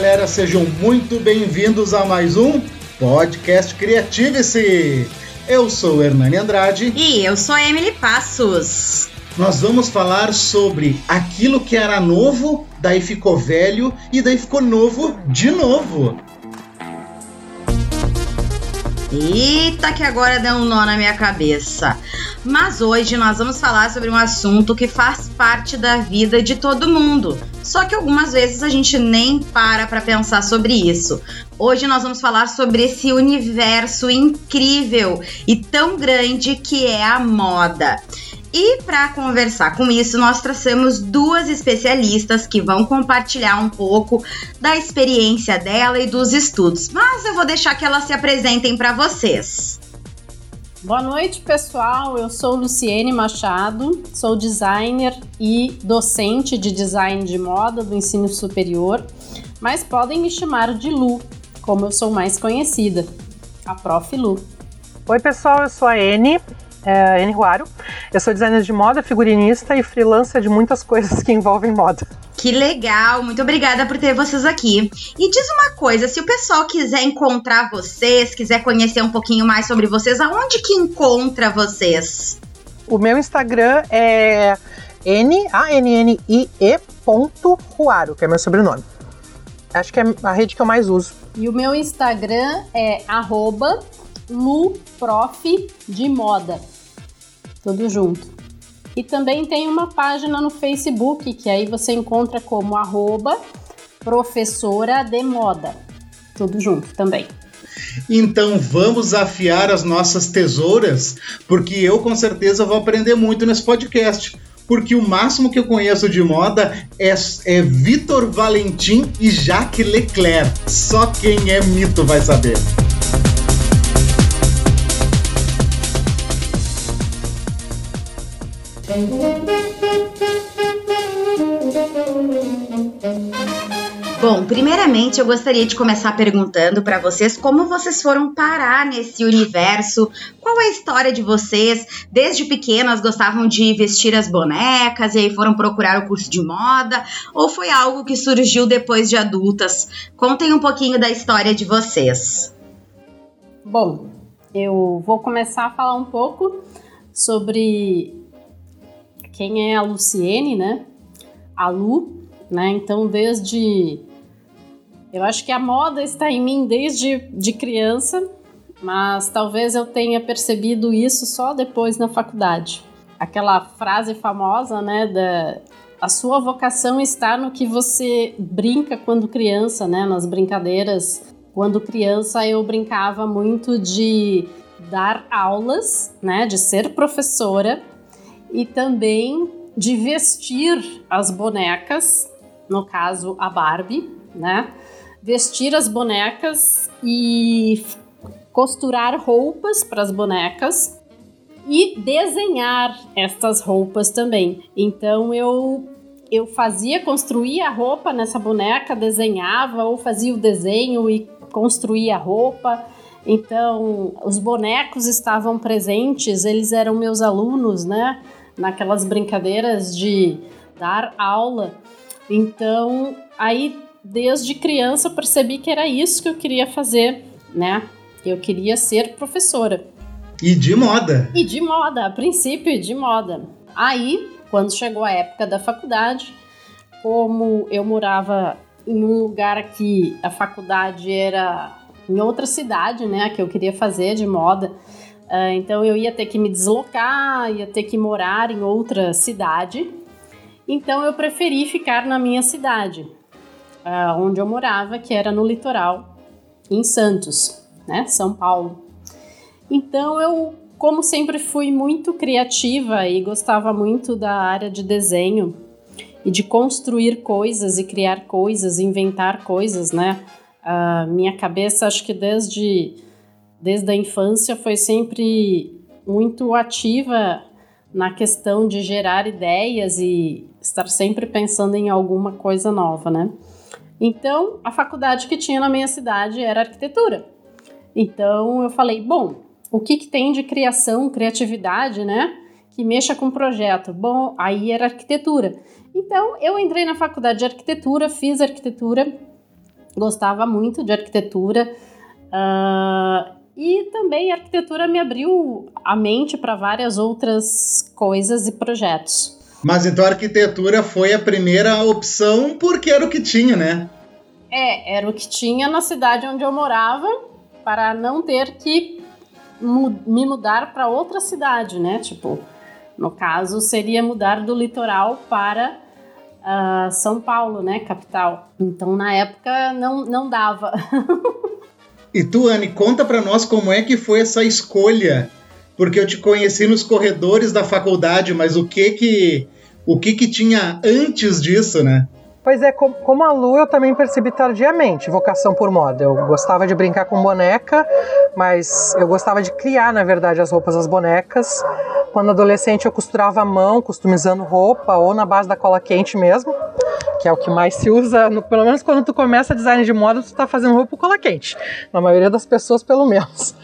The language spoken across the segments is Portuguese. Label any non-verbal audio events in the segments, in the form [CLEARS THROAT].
galera, sejam muito bem-vindos a mais um Podcast Criative-se. Eu sou Hernani Andrade. E eu sou Emily Passos. Nós vamos falar sobre aquilo que era novo, daí ficou velho e daí ficou novo de novo. Eita, que agora deu um nó na minha cabeça. Mas hoje nós vamos falar sobre um assunto que faz parte da vida de todo mundo. Só que algumas vezes a gente nem para para pensar sobre isso. Hoje nós vamos falar sobre esse universo incrível e tão grande que é a moda. E para conversar com isso, nós trouxemos duas especialistas que vão compartilhar um pouco da experiência dela e dos estudos. Mas eu vou deixar que elas se apresentem para vocês. Boa noite, pessoal. Eu sou Luciene Machado, sou designer e docente de design de moda do ensino superior, mas podem me chamar de Lu, como eu sou mais conhecida, a Prof. Lu. Oi, pessoal, eu sou a Ene, é, Ene Ruaro. Eu sou designer de moda, figurinista e freelancer de muitas [LAUGHS] coisas que envolvem moda. Que legal, muito obrigada por ter vocês aqui. E diz uma coisa, se o pessoal quiser encontrar vocês, quiser conhecer um pouquinho mais sobre vocês, aonde que encontra vocês? O meu Instagram é n a n n i e ponto Ruaro, que é meu sobrenome. Acho que é a rede que eu mais uso. E o meu Instagram é arroba luprof de moda. Tudo junto. E também tem uma página no Facebook que aí você encontra como arroba professora de moda. Tudo junto também. Então vamos afiar as nossas tesouras, porque eu com certeza vou aprender muito nesse podcast. Porque o máximo que eu conheço de moda é, é Vitor Valentim e Jacques Leclerc. Só quem é mito vai saber. Bom, primeiramente eu gostaria de começar perguntando para vocês como vocês foram parar nesse universo, qual é a história de vocês? Desde pequenas gostavam de vestir as bonecas e aí foram procurar o curso de moda, ou foi algo que surgiu depois de adultas? Contem um pouquinho da história de vocês. Bom, eu vou começar a falar um pouco sobre quem é a Luciene, né? A Lu, né? Então, desde. Eu acho que a moda está em mim desde de criança, mas talvez eu tenha percebido isso só depois na faculdade. Aquela frase famosa, né? Da, a sua vocação está no que você brinca quando criança, né? Nas brincadeiras. Quando criança, eu brincava muito de dar aulas, né? De ser professora e também de vestir as bonecas, no caso a Barbie, né? Vestir as bonecas e costurar roupas para as bonecas e desenhar estas roupas também. Então eu eu fazia, construía a roupa nessa boneca, desenhava ou fazia o desenho e construía a roupa. Então, os bonecos estavam presentes, eles eram meus alunos, né? Naquelas brincadeiras de dar aula. Então, aí desde criança eu percebi que era isso que eu queria fazer, né? Eu queria ser professora. E de moda. E de moda, a princípio de moda. Aí, quando chegou a época da faculdade, como eu morava em um lugar que a faculdade era em outra cidade, né, que eu queria fazer de moda, Uh, então eu ia ter que me deslocar, ia ter que morar em outra cidade. Então eu preferi ficar na minha cidade, uh, onde eu morava, que era no litoral, em Santos, né, São Paulo. Então eu, como sempre fui muito criativa e gostava muito da área de desenho e de construir coisas e criar coisas, inventar coisas, né? Uh, minha cabeça, acho que desde desde a infância foi sempre muito ativa na questão de gerar ideias e estar sempre pensando em alguma coisa nova, né? Então, a faculdade que tinha na minha cidade era arquitetura. Então, eu falei, bom, o que, que tem de criação, criatividade, né? Que mexa com projeto. Bom, aí era arquitetura. Então, eu entrei na faculdade de arquitetura, fiz arquitetura gostava muito de arquitetura. Uh, e também a arquitetura me abriu a mente para várias outras coisas e projetos. Mas então a arquitetura foi a primeira opção porque era o que tinha, né? É, era o que tinha na cidade onde eu morava para não ter que me mudar para outra cidade, né? Tipo, no caso seria mudar do litoral para uh, São Paulo, né, capital. Então na época não, não dava. [LAUGHS] e tu, Anne, conta para nós como é que foi essa escolha, porque eu te conheci nos corredores da faculdade, mas o que que o que que tinha antes disso, né? Pois é, como a Lu, eu também percebi tardiamente vocação por moda. Eu gostava de brincar com boneca, mas eu gostava de criar, na verdade, as roupas das bonecas. Quando adolescente, eu costurava à mão, customizando roupa, ou na base da cola quente mesmo, que é o que mais se usa. No, pelo menos quando tu começa design de moda, tu está fazendo roupa cola quente. Na maioria das pessoas, pelo menos.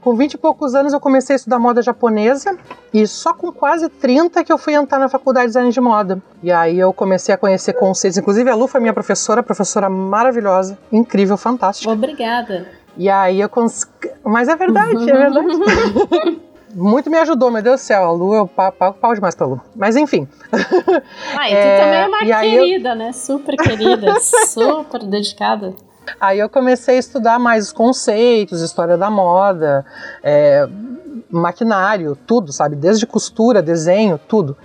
Com 20 e poucos anos eu comecei a estudar moda japonesa e só com quase 30 que eu fui entrar na faculdade de design de moda. E aí eu comecei a conhecer conceitos, inclusive a Lu foi minha professora, professora maravilhosa, incrível, fantástica. Obrigada. E aí eu consegui... Mas é verdade, é verdade. [LAUGHS] Muito me ajudou, meu Deus do céu. A Lu, eu pago pau demais pra Lu. Mas enfim. [LAUGHS] Ah, e tu é, também é uma querida, eu... né? Super querida, [LAUGHS] super dedicada. Aí eu comecei a estudar mais os conceitos, história da moda, é, maquinário, tudo, sabe? Desde costura, desenho, tudo.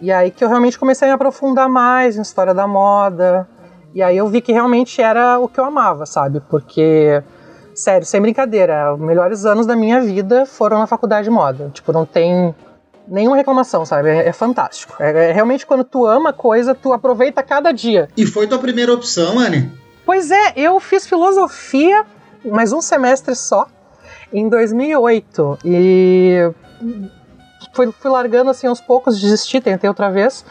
E aí que eu realmente comecei a me aprofundar mais em história da moda. E aí eu vi que realmente era o que eu amava, sabe? Porque, sério, sem brincadeira, os melhores anos da minha vida foram na faculdade de moda. Tipo, não tem nenhuma reclamação, sabe? É, é fantástico. É, é, realmente quando tu ama a coisa, tu aproveita cada dia. E foi tua primeira opção, Anne? Pois é, eu fiz filosofia, mais um semestre só, em 2008. E fui, fui largando assim aos poucos, desisti, tentei outra vez.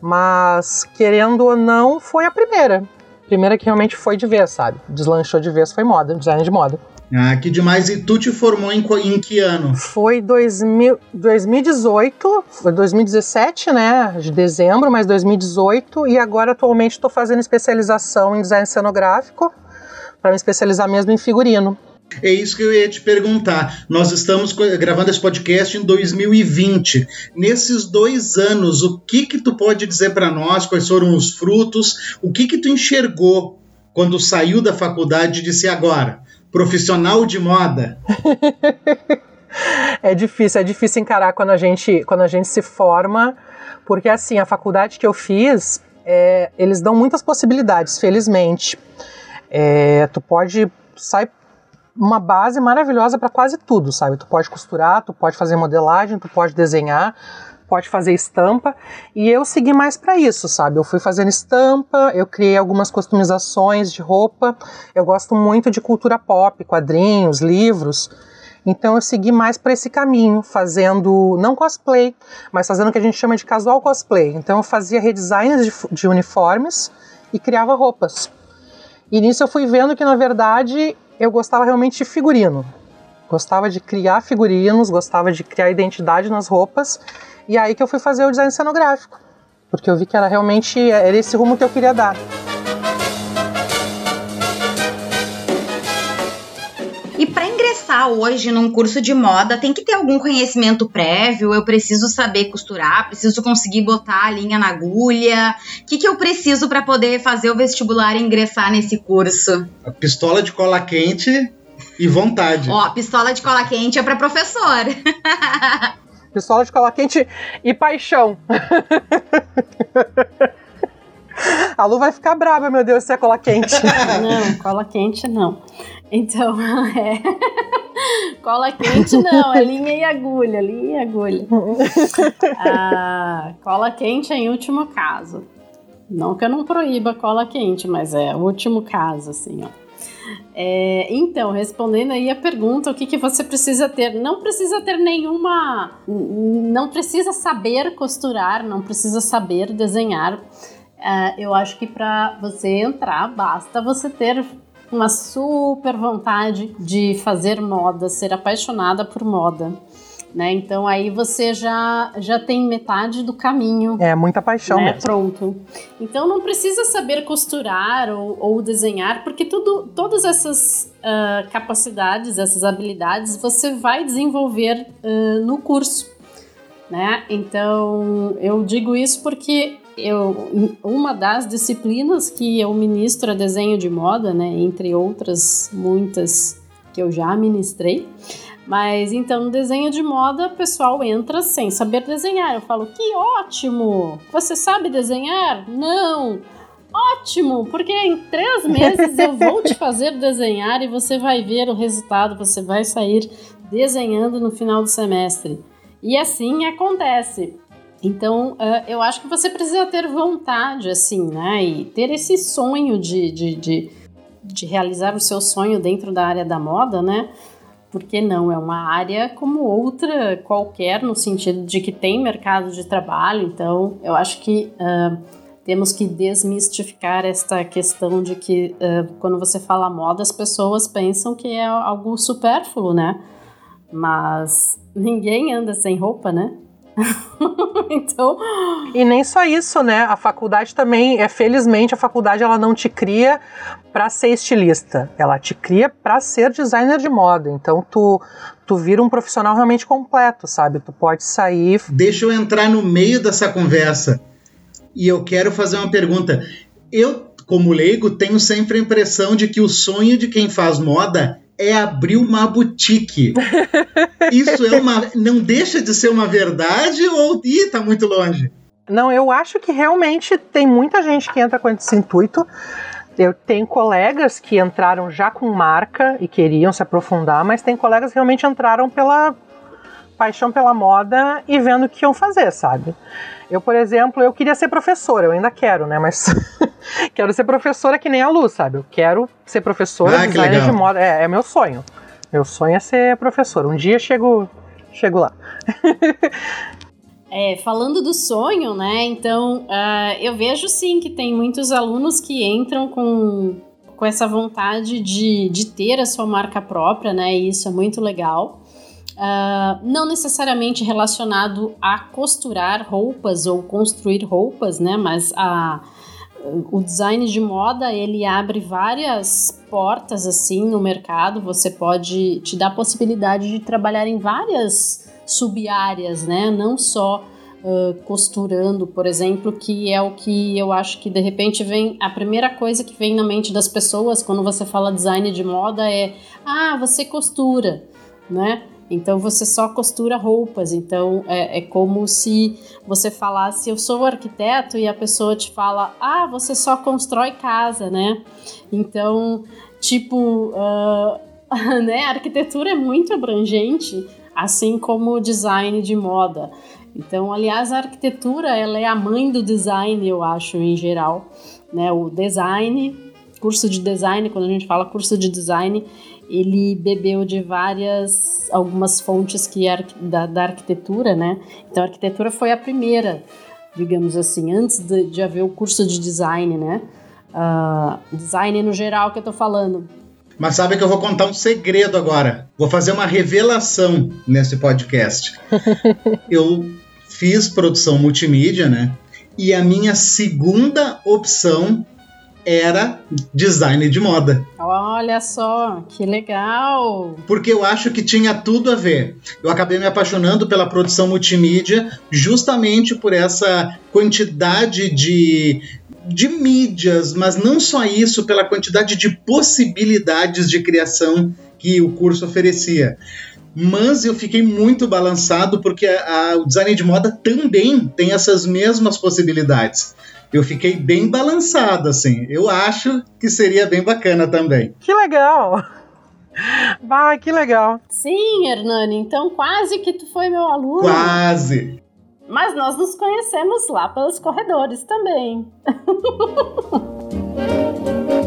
Mas, querendo ou não, foi a primeira. Primeira que realmente foi de vez, sabe? Deslanchou de vez, foi moda, design de moda. Ah, que demais. E tu te formou em, em que ano? Foi 2000, 2018, foi 2017, né? De dezembro, mas 2018. E agora, atualmente, estou fazendo especialização em design cenográfico, para me especializar mesmo em figurino. É isso que eu ia te perguntar. Nós estamos gravando esse podcast em 2020. Nesses dois anos, o que que tu pode dizer para nós? Quais foram os frutos? O que que tu enxergou quando saiu da faculdade e disse agora? profissional de moda? [LAUGHS] é difícil, é difícil encarar quando a gente, quando a gente se forma, porque assim, a faculdade que eu fiz, é, eles dão muitas possibilidades, felizmente. É, tu pode sair uma base maravilhosa para quase tudo, sabe? Tu pode costurar, tu pode fazer modelagem, tu pode desenhar, pode fazer estampa. E eu segui mais para isso, sabe? Eu fui fazendo estampa, eu criei algumas customizações de roupa. Eu gosto muito de cultura pop, quadrinhos, livros. Então eu segui mais para esse caminho, fazendo não cosplay, mas fazendo o que a gente chama de casual cosplay. Então eu fazia redesigns de, de uniformes e criava roupas. E nisso eu fui vendo que na verdade eu gostava realmente de figurino. Gostava de criar figurinos, gostava de criar identidade nas roupas e aí que eu fui fazer o design cenográfico, porque eu vi que era realmente era esse rumo que eu queria dar. Ingressar hoje num curso de moda, tem que ter algum conhecimento prévio? Eu preciso saber costurar, preciso conseguir botar a linha na agulha. O que, que eu preciso para poder fazer o vestibular e ingressar nesse curso? A pistola de cola quente e vontade. Ó, pistola de cola quente é para professor. [LAUGHS] pistola de cola quente e paixão. [LAUGHS] A Lu vai ficar brava, meu Deus, se é cola quente. Não, cola quente não. Então, [LAUGHS] é. Cola quente não, é linha e agulha, linha e agulha. Ah, cola quente é em último caso. Não que eu não proíba cola quente, mas é o último caso, assim, ó. É, então, respondendo aí a pergunta, o que, que você precisa ter? Não precisa ter nenhuma. Não precisa saber costurar, não precisa saber desenhar. É, eu acho que para você entrar, basta você ter uma super vontade de fazer moda, ser apaixonada por moda. Né? Então aí você já, já tem metade do caminho. É muita paixão né? mesmo. Pronto. Então não precisa saber costurar ou, ou desenhar, porque tudo, todas essas uh, capacidades, essas habilidades, você vai desenvolver uh, no curso. Né? Então eu digo isso porque eu, uma das disciplinas que eu ministro é desenho de moda, né? Entre outras muitas que eu já ministrei. Mas então no desenho de moda, o pessoal entra sem saber desenhar. Eu falo, que ótimo! Você sabe desenhar? Não! Ótimo! Porque em três meses eu vou te fazer desenhar e você vai ver o resultado, você vai sair desenhando no final do semestre. E assim acontece. Então, uh, eu acho que você precisa ter vontade, assim, né? E ter esse sonho de, de, de, de realizar o seu sonho dentro da área da moda, né? porque não é uma área como outra qualquer, no sentido de que tem mercado de trabalho, então eu acho que uh, temos que desmistificar esta questão de que uh, quando você fala moda, as pessoas pensam que é algo supérfluo, né? Mas ninguém anda sem roupa, né? [LAUGHS] então. E nem só isso, né? A faculdade também, é felizmente, a faculdade ela não te cria para ser estilista, ela te cria para ser designer de moda. Então tu tu vira um profissional realmente completo, sabe? Tu pode sair. Deixa eu entrar no meio dessa conversa e eu quero fazer uma pergunta. Eu, como leigo, tenho sempre a impressão de que o sonho de quem faz moda é abrir uma boutique. [LAUGHS] Isso é uma. Não deixa de ser uma verdade ou ih, tá muito longe? Não, eu acho que realmente tem muita gente que entra com esse intuito. Eu tenho colegas que entraram já com marca e queriam se aprofundar, mas tem colegas que realmente entraram pela paixão pela moda e vendo o que iam fazer, sabe? Eu, por exemplo, eu queria ser professora, eu ainda quero, né? Mas [LAUGHS] quero ser professora que nem a Lu, sabe? Eu quero ser professora, ah, designer de moda. É, é meu sonho. Meu sonho é ser professora. Um dia chego, chego lá. [LAUGHS] É, falando do sonho, né? Então, uh, eu vejo sim que tem muitos alunos que entram com, com essa vontade de, de ter a sua marca própria, né? E isso é muito legal. Uh, não necessariamente relacionado a costurar roupas ou construir roupas, né? Mas a, o design de moda ele abre várias portas assim no mercado. Você pode te dar a possibilidade de trabalhar em várias sub-áreas, né? Não só uh, costurando, por exemplo, que é o que eu acho que de repente vem a primeira coisa que vem na mente das pessoas quando você fala design de moda é ah você costura, né? Então você só costura roupas. Então é, é, como se você falasse, eu sou arquiteto, e a pessoa te fala, ah, você só constrói casa, né? Então, tipo, uh, [LAUGHS] né? A arquitetura é muito abrangente, assim como o design de moda. Então, aliás, a arquitetura ela é a mãe do design, eu acho, em geral. Né? O design, curso de design, quando a gente fala curso de design, ele bebeu de várias, algumas fontes que da, da arquitetura, né? Então a arquitetura foi a primeira, digamos assim, antes de, de haver o curso de design, né? Uh, design no geral que eu tô falando. Mas sabe que eu vou contar um segredo agora. Vou fazer uma revelação nesse podcast. [LAUGHS] eu fiz produção multimídia, né? E a minha segunda opção era design de moda. Olha só, que legal! Porque eu acho que tinha tudo a ver. Eu acabei me apaixonando pela produção multimídia justamente por essa quantidade de, de mídias, mas não só isso, pela quantidade de possibilidades de criação que o curso oferecia. Mas eu fiquei muito balançado porque a, a, o design de moda também tem essas mesmas possibilidades eu fiquei bem balançado, assim. Eu acho que seria bem bacana também. Que legal! Vai, que legal. Sim, Hernani, então quase que tu foi meu aluno. Quase. Mas nós nos conhecemos lá pelos corredores também. [LAUGHS]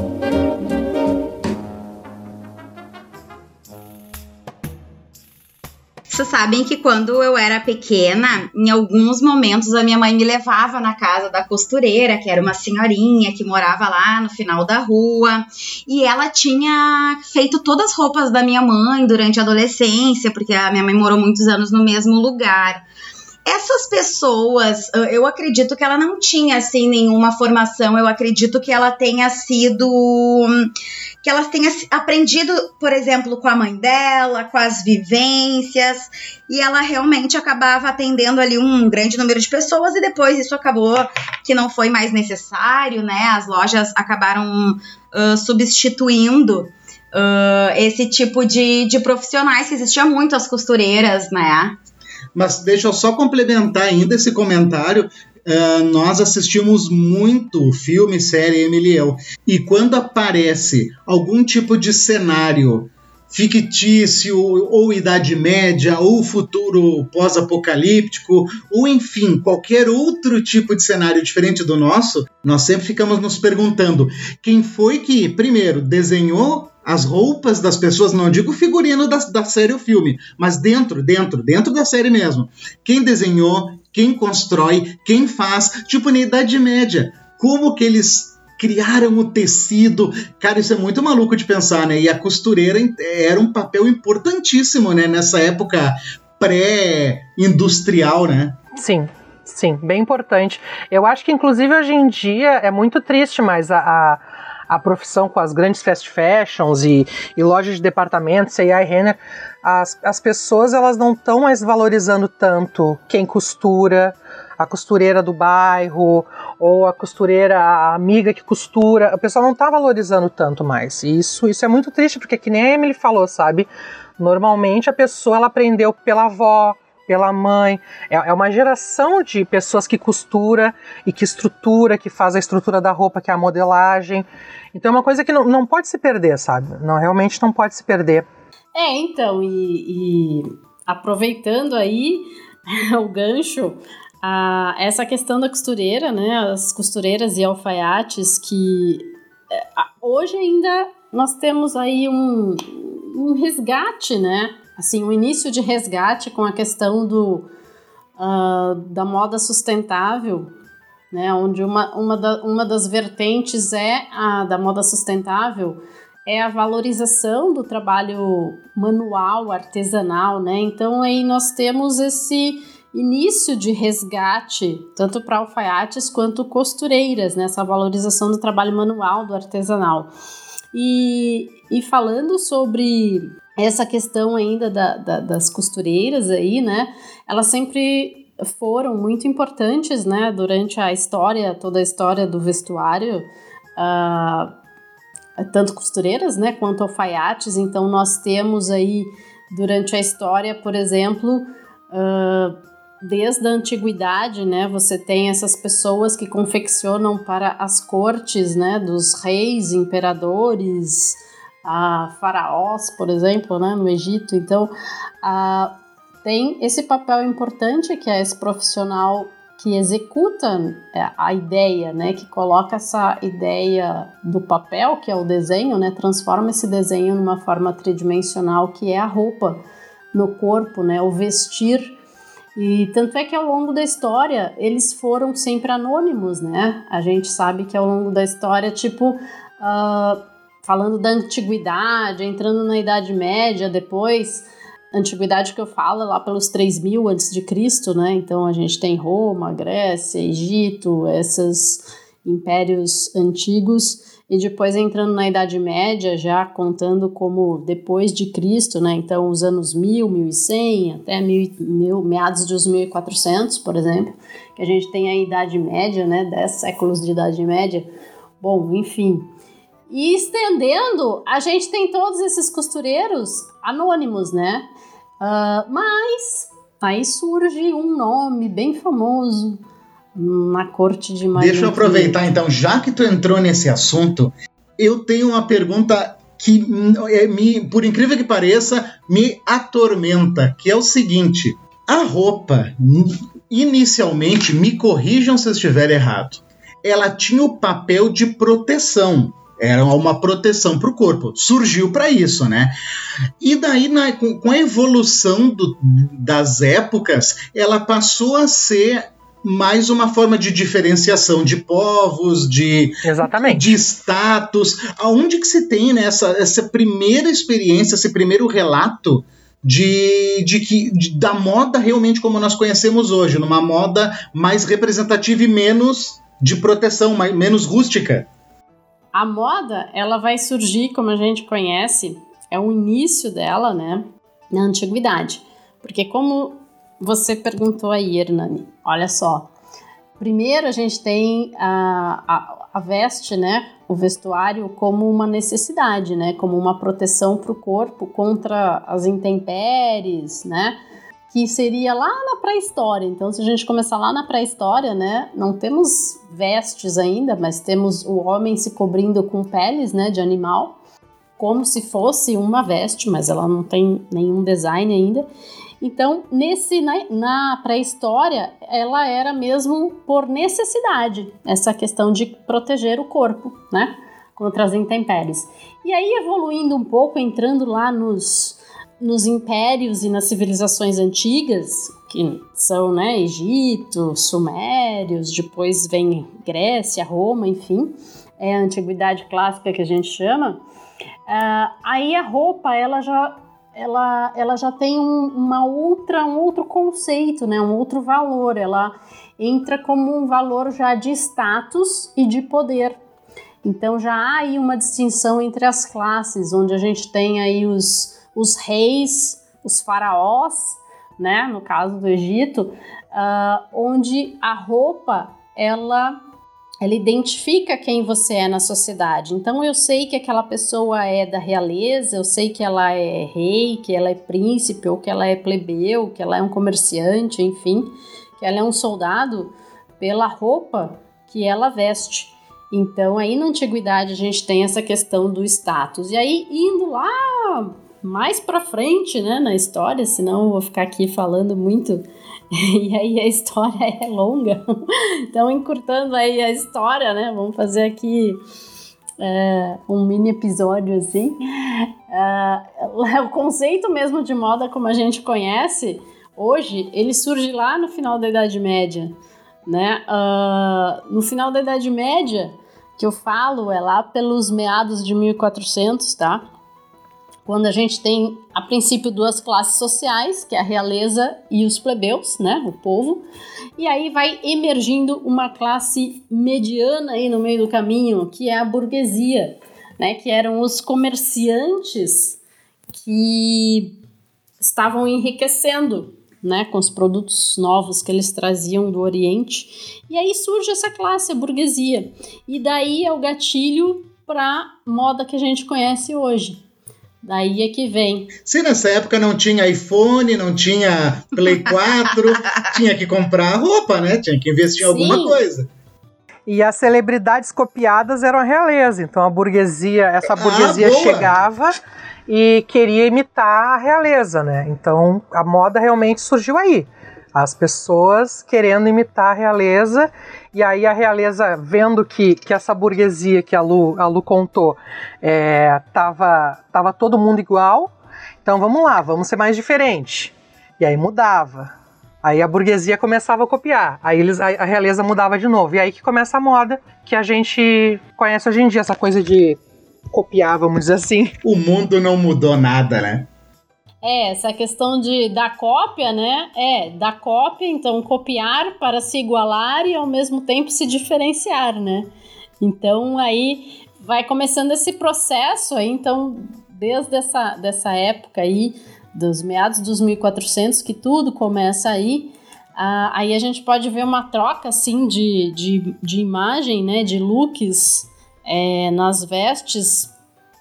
Vocês sabem que quando eu era pequena, em alguns momentos a minha mãe me levava na casa da costureira, que era uma senhorinha que morava lá no final da rua, e ela tinha feito todas as roupas da minha mãe durante a adolescência, porque a minha mãe morou muitos anos no mesmo lugar essas pessoas, eu acredito que ela não tinha assim nenhuma formação, eu acredito que ela tenha sido que ela tenha aprendido, por exemplo, com a mãe dela, com as vivências, e ela realmente acabava atendendo ali um grande número de pessoas e depois isso acabou que não foi mais necessário, né? As lojas acabaram uh, substituindo uh, esse tipo de, de profissionais que existia muito as costureiras, né? Mas deixa eu só complementar ainda esse comentário. Uh, nós assistimos muito filme, série, Emily eu. E quando aparece algum tipo de cenário fictício, ou Idade Média, ou futuro pós-apocalíptico, ou enfim, qualquer outro tipo de cenário diferente do nosso, nós sempre ficamos nos perguntando quem foi que, primeiro, desenhou as roupas das pessoas, não digo figurino da, da série ou filme, mas dentro, dentro, dentro da série mesmo. Quem desenhou, quem constrói, quem faz, tipo na Idade Média. Como que eles criaram o tecido. Cara, isso é muito maluco de pensar, né? E a costureira era um papel importantíssimo, né? Nessa época pré-industrial, né? Sim, sim, bem importante. Eu acho que, inclusive, hoje em dia é muito triste, mas a, a a profissão com as grandes fast fashions e, e lojas de departamentos, C&I Renner, as, as pessoas elas não estão mais valorizando tanto quem costura, a costureira do bairro ou a costureira, a amiga que costura, o pessoal não está valorizando tanto mais. E isso, isso é muito triste, porque que nem a Emily falou, sabe? Normalmente a pessoa ela aprendeu pela avó, pela mãe. É, é uma geração de pessoas que costura e que estrutura, que faz a estrutura da roupa, que é a modelagem. Então é uma coisa que não, não pode se perder, sabe? Não, realmente não pode se perder. É, então, e, e aproveitando aí [LAUGHS] o gancho, a, essa questão da costureira, né? As costureiras e alfaiates que é, hoje ainda nós temos aí um, um resgate, né? Assim, um início de resgate com a questão do, uh, da moda sustentável, né? Onde uma, uma, da, uma das vertentes é a da moda sustentável é a valorização do trabalho manual, artesanal, né? Então aí nós temos esse início de resgate, tanto para alfaiates quanto costureiras, né? Essa valorização do trabalho manual, do artesanal. E, e falando sobre essa questão ainda da, da, das costureiras aí, né? Elas sempre foram muito importantes, né, durante a história, toda a história do vestuário, uh, tanto costureiras, né, quanto alfaiates. Então nós temos aí durante a história, por exemplo, uh, desde a antiguidade, né, você tem essas pessoas que confeccionam para as cortes, né, dos reis, imperadores, a faraós, por exemplo, né, no Egito. Então, a tem esse papel importante que é esse profissional que executa é, a ideia, né, que coloca essa ideia do papel, que é o desenho, né, transforma esse desenho numa forma tridimensional, que é a roupa no corpo, né, o vestir. E tanto é que ao longo da história eles foram sempre anônimos, né? A gente sabe que ao longo da história, tipo, uh, falando da antiguidade, entrando na Idade Média depois, antiguidade que eu falo é lá pelos 3000 antes de Cristo, né? Então a gente tem Roma, Grécia, Egito, esses impérios antigos e depois entrando na Idade Média, já contando como depois de Cristo, né? Então os anos 1000, 1100 até mil, mil, meados dos 1400, por exemplo, que a gente tem a Idade Média, né? 10 séculos de Idade Média. Bom, enfim, e estendendo, a gente tem todos esses costureiros anônimos, né? Uh, mas aí surge um nome bem famoso na corte de Maria. Deixa eu aproveitar então, já que tu entrou nesse assunto, eu tenho uma pergunta que, é, me, por incrível que pareça, me atormenta, que é o seguinte: a roupa, inicialmente, me corrijam se eu estiver errado, ela tinha o papel de proteção Era uma proteção para o corpo. Surgiu para isso, né? E daí, na, com, a evolução do, das épocas, ela passou a ser mais uma forma de diferenciação de povos, de, Exatamente. de status. Aonde que se tem né, essa, essa primeira experiência, esse primeiro relato de, de que de, da moda realmente como nós conhecemos hoje, numa moda mais representativa e menos de proteção, mais, menos rústica? A moda, ela vai surgir, como a gente conhece, é o início dela, né, na antiguidade. Porque como você perguntou aí, Hernani, olha só. Primeiro a gente tem a, a, a veste, né, o vestuário como uma necessidade, né, como uma proteção para o corpo contra as intempéries, né, que seria lá na pré-história. Então, se a gente começar lá na pré-história, né, não temos vestes ainda, mas temos o homem se cobrindo com peles, né, de animal, como se fosse uma veste, mas ela não tem nenhum design ainda. Então, nesse na, na pré-história, ela era mesmo por necessidade, essa questão de proteger o corpo, né, contra as intempéries. E aí evoluindo um pouco, entrando lá nos nos impérios e nas civilizações antigas, que são, né, Egito, Sumérios, depois vem Grécia, Roma, enfim, é a antiguidade clássica que a gente chama. Uh, aí a roupa, ela já ela, ela já tem um, uma outra, um outro conceito, né? um outro valor. Ela entra como um valor já de status e de poder. Então já há aí uma distinção entre as classes, onde a gente tem aí os, os reis, os faraós, né? no caso do Egito, uh, onde a roupa ela ela identifica quem você é na sociedade. Então eu sei que aquela pessoa é da realeza, eu sei que ela é rei, que ela é príncipe, ou que ela é plebeu, que ela é um comerciante, enfim, que ela é um soldado pela roupa que ela veste. Então aí na antiguidade a gente tem essa questão do status. E aí indo lá mais para frente, né, na história, senão eu vou ficar aqui falando muito [LAUGHS] e aí a história é longa. [LAUGHS] Então, encurtando aí a história, né? Vamos fazer aqui é, um mini episódio assim. É, [LAUGHS] o conceito mesmo de moda como a gente conhece hoje, ele surge lá no final da Idade Média, né? Uh, no final da Idade Média, que eu falo, é lá pelos meados de 1400, tá? Quando a gente tem, a princípio, duas classes sociais, que é a realeza e os plebeus, né, o povo, e aí vai emergindo uma classe mediana aí no meio do caminho, que é a burguesia, né, que eram os comerciantes que estavam enriquecendo, né, com os produtos novos que eles traziam do Oriente. E aí surge essa classe, a burguesia. E daí é o gatilho para moda que a gente conhece hoje, Daí é que vem. Se nessa época não tinha iPhone, não tinha Play [LAUGHS] 4, tinha que comprar roupa, né? Tinha que investir em alguma coisa. E as celebridades copiadas eram a realeza. Então a burguesia, essa ah, burguesia ah, chegava e queria imitar a realeza, né? Então a moda realmente surgiu aí. As pessoas querendo imitar a realeza, e aí a realeza, vendo que, que essa burguesia que a Lu, a Lu contou, é, tava, tava todo mundo igual, então vamos lá, vamos ser mais diferente. E aí mudava. Aí a burguesia começava a copiar, aí eles, a, a realeza mudava de novo. E aí que começa a moda que a gente conhece hoje em dia, essa coisa de copiar, vamos dizer assim. O mundo não mudou nada, né? É, essa questão de da cópia, né? É, da cópia, então copiar para se igualar e ao mesmo tempo se diferenciar, né? Então aí vai começando esse processo aí, então desde essa dessa época aí, dos meados dos 1400, que tudo começa aí, aí a gente pode ver uma troca assim de, de, de imagem, né? De looks é, nas vestes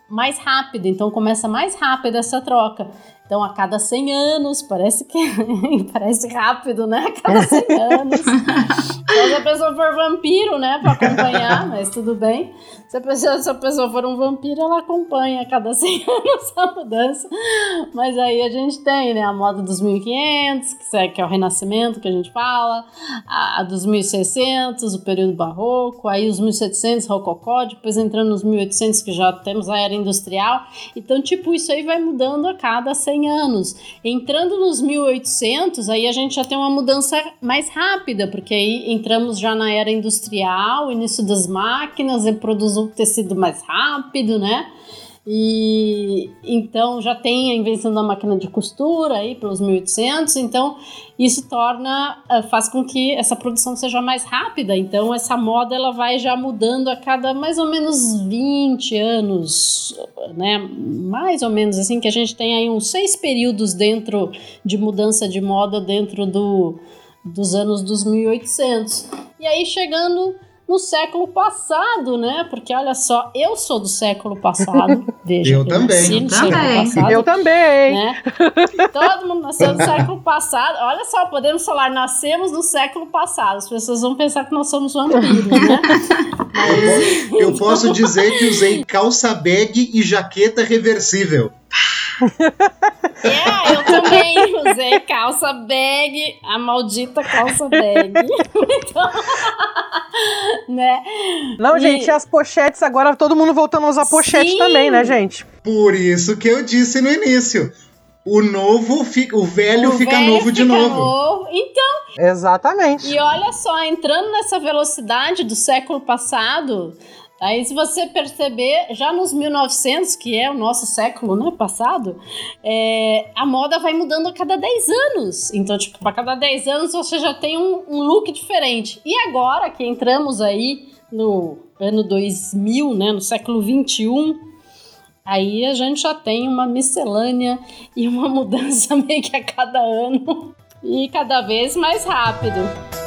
mais rápido, então começa mais rápido essa troca. Então, a cada 100 anos, parece que [LAUGHS] parece rápido, né? A cada 100 anos. Só se a pessoa for vampiro, né? Para acompanhar, mas tudo bem. Se a, pessoa, se a pessoa for um vampiro, ela acompanha a cada 100 [LAUGHS] anos a mudança. Mas aí a gente tem, né? A moda dos 1500, que é o Renascimento que a gente fala, a, a dos 1600, o período barroco, aí os 1700, rococó, depois entrando nos 1800, que já temos a era industrial. Então, tipo, isso aí vai mudando a cada 100 anos. Entrando nos 1800, aí a gente já tem uma mudança mais rápida, porque aí entramos já na era industrial, início das máquinas, e produz um tecido mais rápido, né? E então já tem a invenção da máquina de costura aí pelos 1800, então isso torna eh, faz com que essa produção seja mais rápida. Então essa moda ela vai já mudando a cada mais ou menos 20 anos, né? Mais ou menos assim que a gente tem aí uns seis períodos dentro de mudança de moda dentro do dos anos dos 1800. E aí chegando no século passado, né? Porque olha só, eu sou do século passado. [LAUGHS] Veja, eu, também. Eu também. Passado, eu também. Né? Todo mundo nasceu no século passado. Olha só, podemos falar, nascemos no século passado. As pessoas vão pensar que nós somos vampiros, né? Mas... Eu posso dizer que usei calça bag e jaqueta reversível. [LAUGHS] É, eu também usei calça bag, a maldita calça bag. [LAUGHS] então, [LAUGHS] né? Não, e... gente, as pochetes agora todo mundo voltando a usar pochete Sim. também, né, gente? Por isso que eu disse no início. O novo fica, o velho o fica velho novo fica de novo. novo. Então. Exatamente. E olha só, entrando nessa velocidade do século passado, Aí, se você perceber, já nos 1900, que é o nosso século né, passado, é, a moda vai mudando a cada 10 anos. Então, tipo, a cada 10 anos você já tem um, um look diferente. E agora que entramos aí no ano 2000, né, no século 21, aí a gente já tem uma miscelânea e uma [LAUGHS] mudança meio que a cada ano e cada vez mais rápido.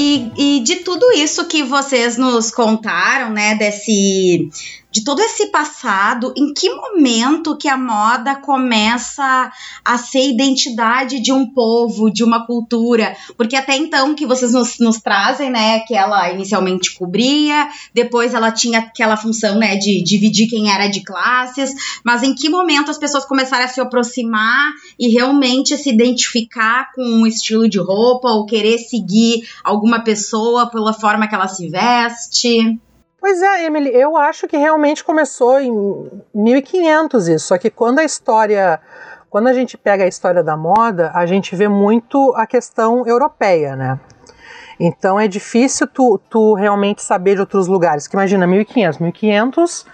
E, de tudo isso que vocês nos contaram, né, desse de todo esse passado, em que momento que a moda começa a ser identidade de um povo, de uma cultura? Porque até então que vocês nos, nos trazem, né, que ela inicialmente cobria, depois ela tinha aquela função, né, de dividir quem era de classes, mas em que momento as pessoas começaram a se aproximar e realmente se identificar com um estilo de roupa ou querer seguir alguma pessoa pela forma que ela se veste? Pois é, Emily, eu acho que realmente começou em 1500 isso, só que quando a história, quando a gente pega a história da moda, a gente vê muito a questão europeia, né? Então é difícil tu, tu realmente saber de outros lugares, que imagina, 1500, 1500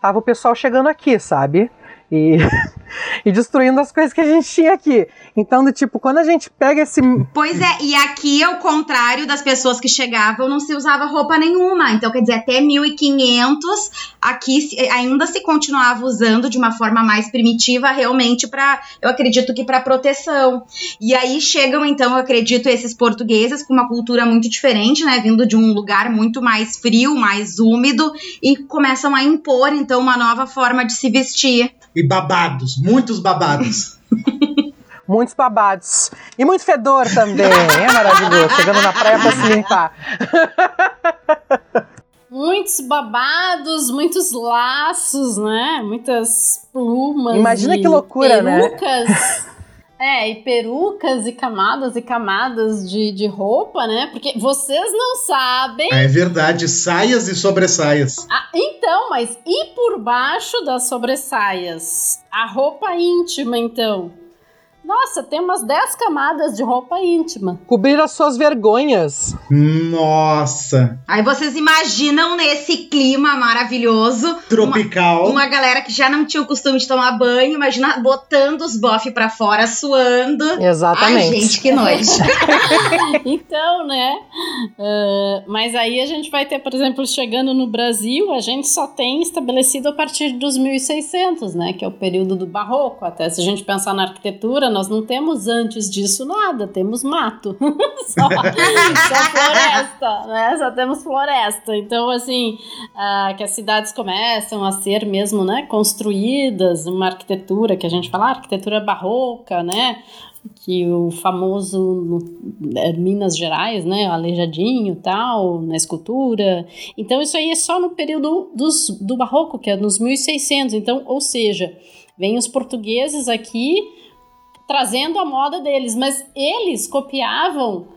tava o pessoal chegando aqui, sabe? E, [LAUGHS] e destruindo as coisas que a gente tinha aqui. Então, do tipo, quando a gente pega esse. Pois é, e aqui, ao contrário das pessoas que chegavam, não se usava roupa nenhuma. Então, quer dizer, até 1500, aqui ainda se continuava usando de uma forma mais primitiva, realmente para, eu acredito que para proteção. E aí chegam, então, eu acredito, esses portugueses com uma cultura muito diferente, né? Vindo de um lugar muito mais frio, mais úmido, e começam a impor, então, uma nova forma de se vestir. E babados, muitos babados. [LAUGHS] Muitos babados. E muito fedor também. É maravilhoso. Chegando na praia pra se limpar. [LAUGHS] muitos babados, muitos laços, né? Muitas plumas. Imagina que loucura, perucas. né? É, e perucas e camadas e camadas de, de roupa, né? Porque vocês não sabem. É verdade, saias e sobressaias. Ah, então, mas e por baixo das sobressaias? A roupa íntima, então. Nossa, tem umas 10 camadas de roupa íntima. Cobrir as suas vergonhas. Nossa. Aí vocês imaginam nesse clima maravilhoso. Tropical. Uma, uma galera que já não tinha o costume de tomar banho, imagina botando os bofs pra fora, suando. Exatamente. Ai, gente, que noite. [LAUGHS] [LAUGHS] então, né? Uh, mas aí a gente vai ter, por exemplo, chegando no Brasil, a gente só tem estabelecido a partir dos 1600, né? Que é o período do barroco. Até se a gente pensar na arquitetura, nós não temos antes disso nada, temos mato. [LAUGHS] só, só, floresta, né? Só temos floresta. Então, assim, uh, que as cidades começam a ser mesmo, né, construídas, uma arquitetura que a gente fala, arquitetura barroca, né? que o famoso é, Minas Gerais, né, aleijadinho tal, na escultura. Então isso aí é só no período dos, do barroco, que é nos 1600. Então, ou seja, vem os portugueses aqui trazendo a moda deles, mas eles copiavam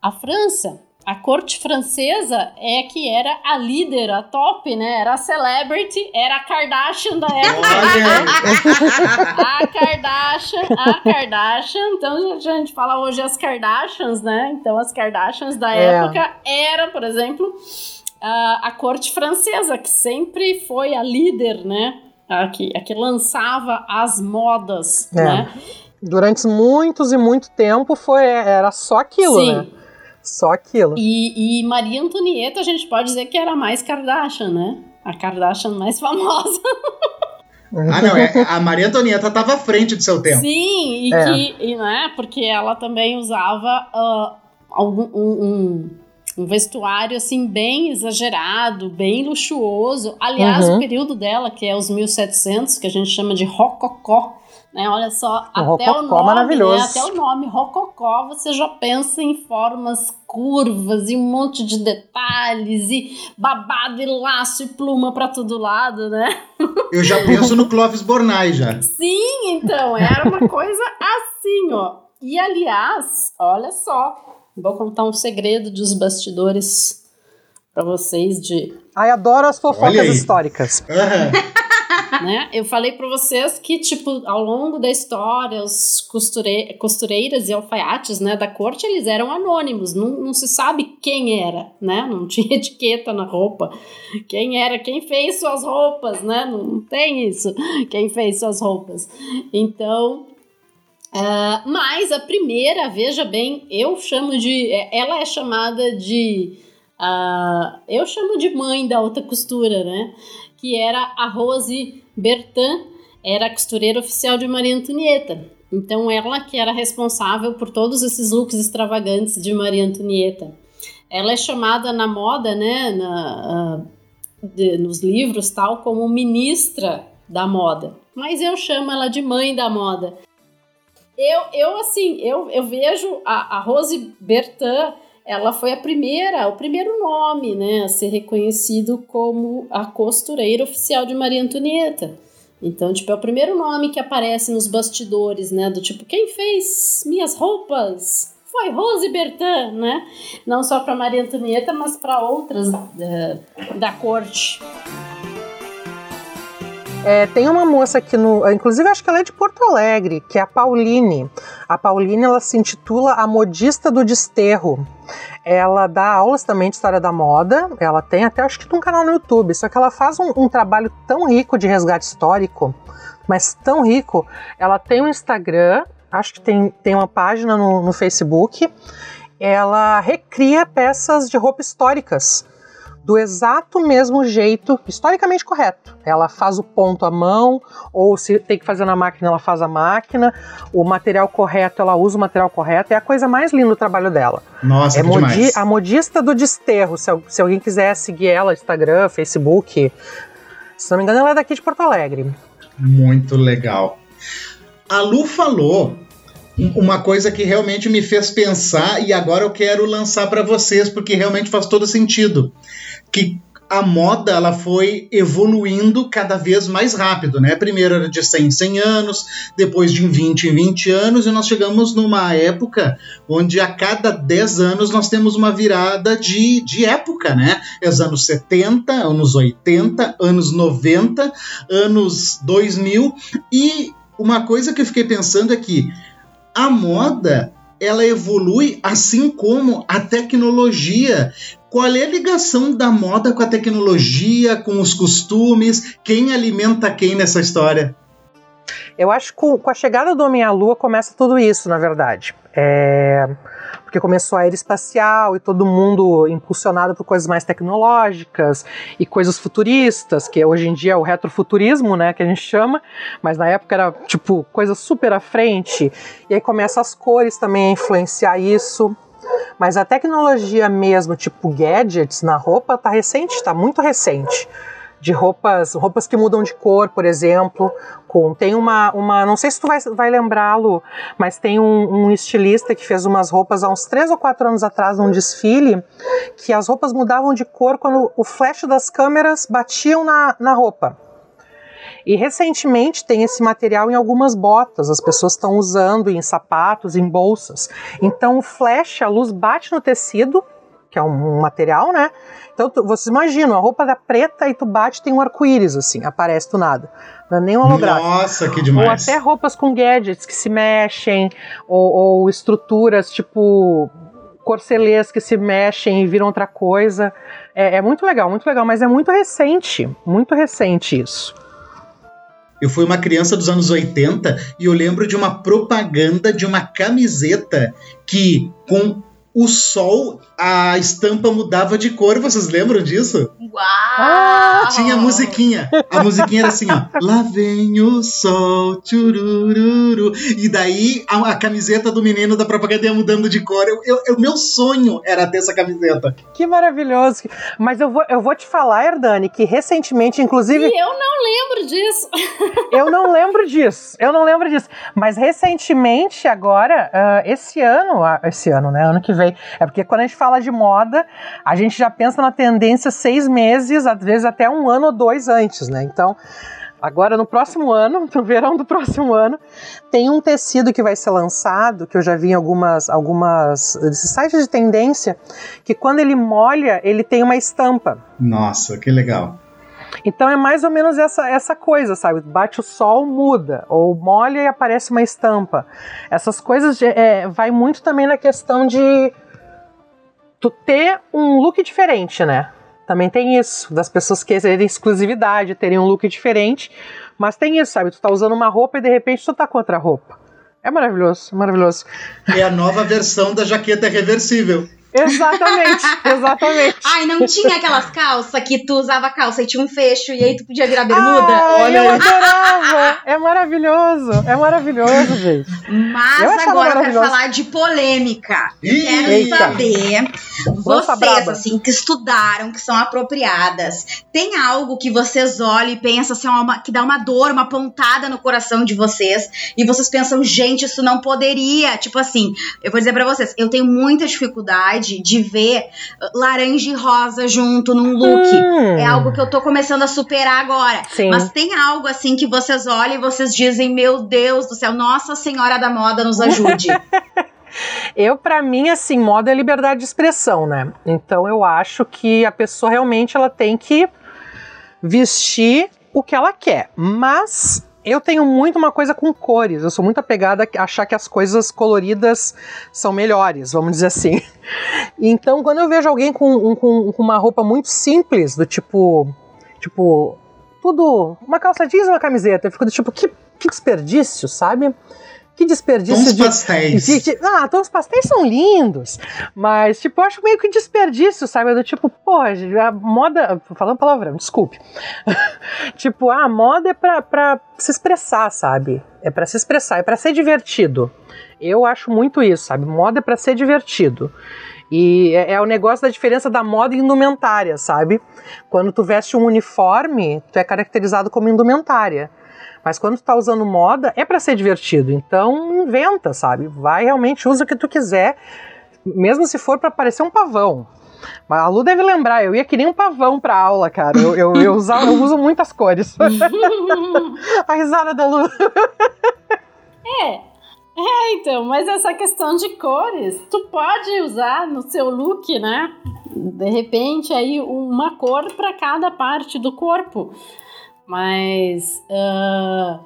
a França a corte francesa é que era a líder, a top, né? Era a celebrity, era a Kardashian da época. [LAUGHS] a Kardashian, a Kardashian. Então a gente fala hoje as Kardashians, né? Então as Kardashians da é. época era, por exemplo, a, a corte francesa, que sempre foi a líder, né? A que, a que lançava as modas, é. né? Durante muitos e muito tempo foi, era só aquilo, Sim. né? Só aquilo. E, e Maria Antonieta, a gente pode dizer que era mais Kardashian, né? A Kardashian mais [LAUGHS] famosa. Ah, não, é, a Maria Antonieta estava à frente do seu tempo. Sim, e é. que, e, né, porque ela também usava uh, algum, um, um, um, vestuário, assim, bem exagerado, bem luxuoso. Aliás, uhum. o período dela, que é os 1700, que a gente chama de rococó, né? Olha só, o até o nome, maravilhoso. Né? até o nome rococó, você já pensa em formas curvas e um monte de detalhes e babado e laço e pluma para todo lado, né? Eu já [LAUGHS] penso no Clóvis Bornai já. Sim, então, era uma coisa assim, ó. E aliás, olha só, vou contar um segredo dos bastidores para vocês de Ai, adoro as fofocas históricas. Uhum. [LAUGHS] né? Eu falei para vocês que, tipo, ao longo da história, os costure... costureiras e alfaiates, né, da corte, eles eram anônimos, não, não se sabe quem era, né? Não [LAUGHS] tinha etiqueta na roupa. Quem era, quem fez suas roupas, né? Não, tem isso, quem fez suas roupas. Então, uh, mas a primeira, veja bem, eu chamo de. É, ela é chamada de. Uh, eu chamo de mãe da alta costura, né? Que era a Rose Bertin era a costureira oficial de Maria Antonieta. Então, ela que era responsável por todos esses looks extravagantes de Maria Antonieta. Ela é chamada na moda, né, na, uh, de, nos livros, tal, como ministra da moda. Mas eu chamo ela de mãe da moda. Eu, eu assim, eu, eu vejo a, a Rose Bertin ela foi a primeira, o primeiro nome, né, a ser reconhecido como a costureira oficial de Maria Antonieta. Então, tipo, é o primeiro nome que aparece nos bastidores, né, do tipo, quem fez minhas roupas? Foi Rose Bertin, né? Não só para Maria Antonieta, mas para outras da, eh, da corte. É, tem uma moça aqui no. Inclusive, acho que ela é de Porto Alegre, que é a Pauline. A Pauline ela se intitula A Modista do Desterro. Ela dá aulas também de história da moda. Ela tem até acho que um canal no YouTube. Só que ela faz um, um trabalho tão rico de resgate histórico, mas tão rico. Ela tem um Instagram, acho que tem, tem uma página no, no Facebook. Ela recria peças de roupa históricas do exato mesmo jeito, historicamente correto. Ela faz o ponto à mão, ou se tem que fazer na máquina, ela faz a máquina. O material correto, ela usa o material correto. É a coisa mais linda do trabalho dela. Nossa, é modi a modista do desterro. Se, se alguém quiser seguir ela, Instagram, Facebook. Se não me engano, ela é daqui de Porto Alegre. Muito legal. A Lu falou uma coisa que realmente me fez pensar e agora eu quero lançar para vocês porque realmente faz todo sentido que a moda ela foi evoluindo cada vez mais rápido, né? Primeiro era de 100 em 100 anos, depois de 20 em 20 anos, e nós chegamos numa época onde a cada 10 anos nós temos uma virada de, de época, né? É os anos 70, anos 80, anos 90, anos 2000, e uma coisa que eu fiquei pensando é que a moda ela evolui assim como a tecnologia. Qual é a ligação da moda com a tecnologia, com os costumes? Quem alimenta quem nessa história? Eu acho que com a chegada do Homem à Lua começa tudo isso, na verdade. É, porque começou a era espacial e todo mundo impulsionado por coisas mais tecnológicas e coisas futuristas, que hoje em dia é o retrofuturismo, né, que a gente chama, mas na época era tipo coisa super à frente. E aí começam as cores também a influenciar isso. Mas a tecnologia mesmo, tipo gadgets na roupa, tá recente, tá muito recente de roupas, roupas que mudam de cor, por exemplo. Com, tem uma, uma, não sei se tu vai, vai lembrá-lo, mas tem um, um, estilista que fez umas roupas há uns três ou quatro anos atrás num desfile, que as roupas mudavam de cor quando o flash das câmeras batiam na, na roupa. E recentemente tem esse material em algumas botas, as pessoas estão usando em sapatos, em bolsas. Então o flash, a luz bate no tecido, que é um, material, né? Então tu, vocês imaginam, a roupa da preta e tu bate tem um arco-íris, assim, aparece do nada. Não é nem um holográfico. Nossa, que demais. Ou até roupas com gadgets que se mexem, ou, ou estruturas tipo corcelês que se mexem e viram outra coisa. É, é muito legal, muito legal, mas é muito recente, muito recente isso. Eu fui uma criança dos anos 80 e eu lembro de uma propaganda de uma camiseta que com o sol, a estampa mudava de cor. Vocês lembram disso? Uau! Ah, tinha musiquinha. A musiquinha era assim, ó. Lá vem o sol, tchurururu. E daí a, a camiseta do menino da propaganda ia mudando de cor. O meu sonho era ter essa camiseta. Que maravilhoso. Mas eu vou, eu vou te falar, Herdani, que recentemente, inclusive. E eu não lembro disso. [LAUGHS] eu não lembro disso. Eu não lembro disso. Mas recentemente, agora, uh, esse ano, esse ano, né? Ano que vem é porque quando a gente fala de moda, a gente já pensa na tendência seis meses, às vezes até um ano ou dois antes, né? Então, Agora, no próximo ano, [LAUGHS] no verão do próximo ano, tem um tecido que vai ser lançado, que eu já vi em algumas, algumas sites de tendência, que quando ele molha, ele tem uma estampa. Nossa, que legal. Então é mais ou menos essa, essa coisa, sabe? Bate o sol, muda. Ou molha e aparece uma estampa. Essas coisas é, vai muito também na questão de tu ter um look diferente, né? Também tem isso, das pessoas quererem exclusividade, terem um look diferente. Mas tem isso, sabe? Tu tá usando uma roupa e de repente tu tá com outra roupa. É maravilhoso, maravilhoso. É a nova versão da jaqueta reversível. Exatamente, [LAUGHS] exatamente. Ai, não tinha aquelas calças que tu usava calça e tinha um fecho e aí tu podia virar bermuda? Ai, Olha eu aí. adorava! É maravilhoso, é maravilhoso, gente. Mas agora eu quero falar de polêmica. Ih, quero eita. saber, vocês, assim, que estudaram, que são apropriadas, tem algo que vocês olham e pensam assim, uma, que dá uma dor, uma pontada no coração de vocês e vocês pensam, gente, isso não poderia. Tipo assim, eu vou dizer pra vocês, eu tenho muita dificuldade vontade de ver laranja e rosa junto num look. Hum. É algo que eu tô começando a superar agora. Sim. Mas tem algo assim que vocês olham e vocês dizem: Meu Deus do céu, Nossa Senhora da Moda nos ajude. [LAUGHS] Eu, para mim, assim, moda é liberdade de expressão, né? Então eu acho que a pessoa realmente ela tem que vestir o que ela quer. Mas eu tenho muito uma coisa com cores. Eu sou muito apegada a achar que as coisas coloridas são melhores, vamos dizer assim. [LAUGHS] Então, quando eu vejo alguém com, com, uma roupa muito simples, do tipo. Tipo. Tudo. Uma calça jeans e uma camiseta, eu fico do tipo, que, que desperdício, sabe? Que desperdício tons de, pastéis. De, de, ah, tons pastéis são lindos, mas tipo, eu acho meio que desperdício, sabe? Do tipo, pô, a moda, falando palavrão, desculpe. [LAUGHS] tipo, ah, a moda é pra, pra se expressar, sabe? É para se expressar, é para ser divertido. Eu acho muito isso, sabe? Moda é para ser divertido. E é, é, o negócio da diferença da moda e indumentária, sabe? Quando tu veste um uniforme, tu é caracterizado como indumentária. Mas quando tu tá usando moda, é para ser divertido. Então, inventa, sabe? Vai realmente, usa o que tu quiser, mesmo se for para parecer um pavão. Mas a Lu deve lembrar, eu ia que nem um pavão pra aula, cara. Eu, eu, eu, usa, eu uso muitas cores. [LAUGHS] a risada da Lu. é. É, então, mas essa questão de cores, tu pode usar no seu look, né? De repente, aí uma cor para cada parte do corpo. Mas uh,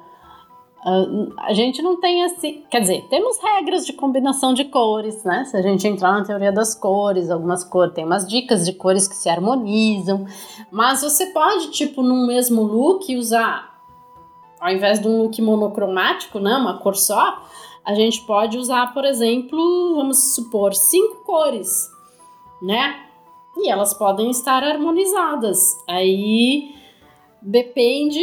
uh, a gente não tem assim. Quer dizer, temos regras de combinação de cores, né? Se a gente entrar na teoria das cores, algumas cores, tem umas dicas de cores que se harmonizam. Mas você pode, tipo, num mesmo look, usar ao invés de um look monocromático, né, uma cor só, a gente pode usar, por exemplo, vamos supor, cinco cores, né? E elas podem estar harmonizadas. Aí depende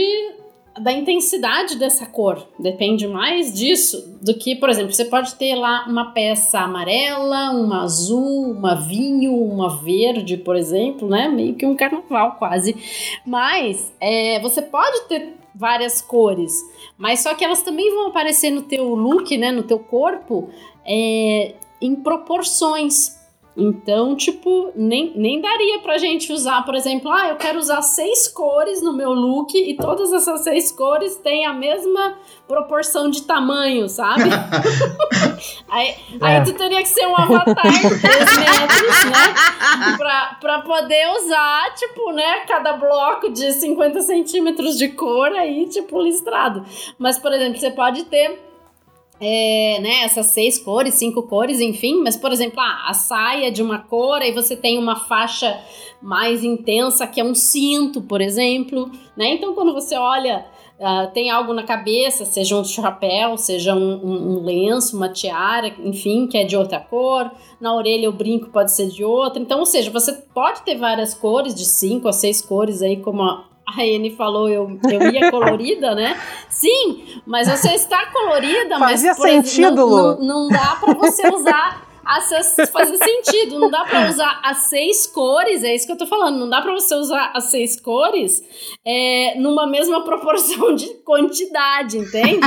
da intensidade dessa cor. Depende mais disso do que, por exemplo, você pode ter lá uma peça amarela, uma azul, uma vinho, uma verde, por exemplo, né? Meio que um carnaval quase. Mas é, você pode ter várias cores, mas só que elas também vão aparecer no teu look, né? No teu corpo, é, em proporções. Então, tipo, nem, nem daria pra gente usar, por exemplo, ah, eu quero usar seis cores no meu look e todas essas seis cores têm a mesma proporção de tamanho, sabe? [LAUGHS] aí, é. aí tu teria que ser um avatar de 3 [LAUGHS] metros, né? Pra, pra poder usar, tipo, né, cada bloco de 50 centímetros de cor aí, tipo, listrado. Mas, por exemplo, você pode ter é, né, essas seis cores, cinco cores, enfim, mas por exemplo, ah, a saia de uma cor, aí você tem uma faixa mais intensa que é um cinto, por exemplo, né? Então quando você olha, uh, tem algo na cabeça, seja um chapéu, seja um, um, um, lenço, uma tiara, enfim, que é de outra cor, na orelha o brinco pode ser de outra, então, ou seja, você pode ter várias cores, de cinco a seis cores aí, como a, a Anne falou, eu, eu ia colorida, né? Sim, mas você está colorida, Fazia mas por sentido, exemplo, não, não, não dá para você usar as, fazer sentido. Não dá para usar as seis cores, é isso que eu tô falando. Não dá para você usar as seis cores é, numa mesma proporção de quantidade, entende?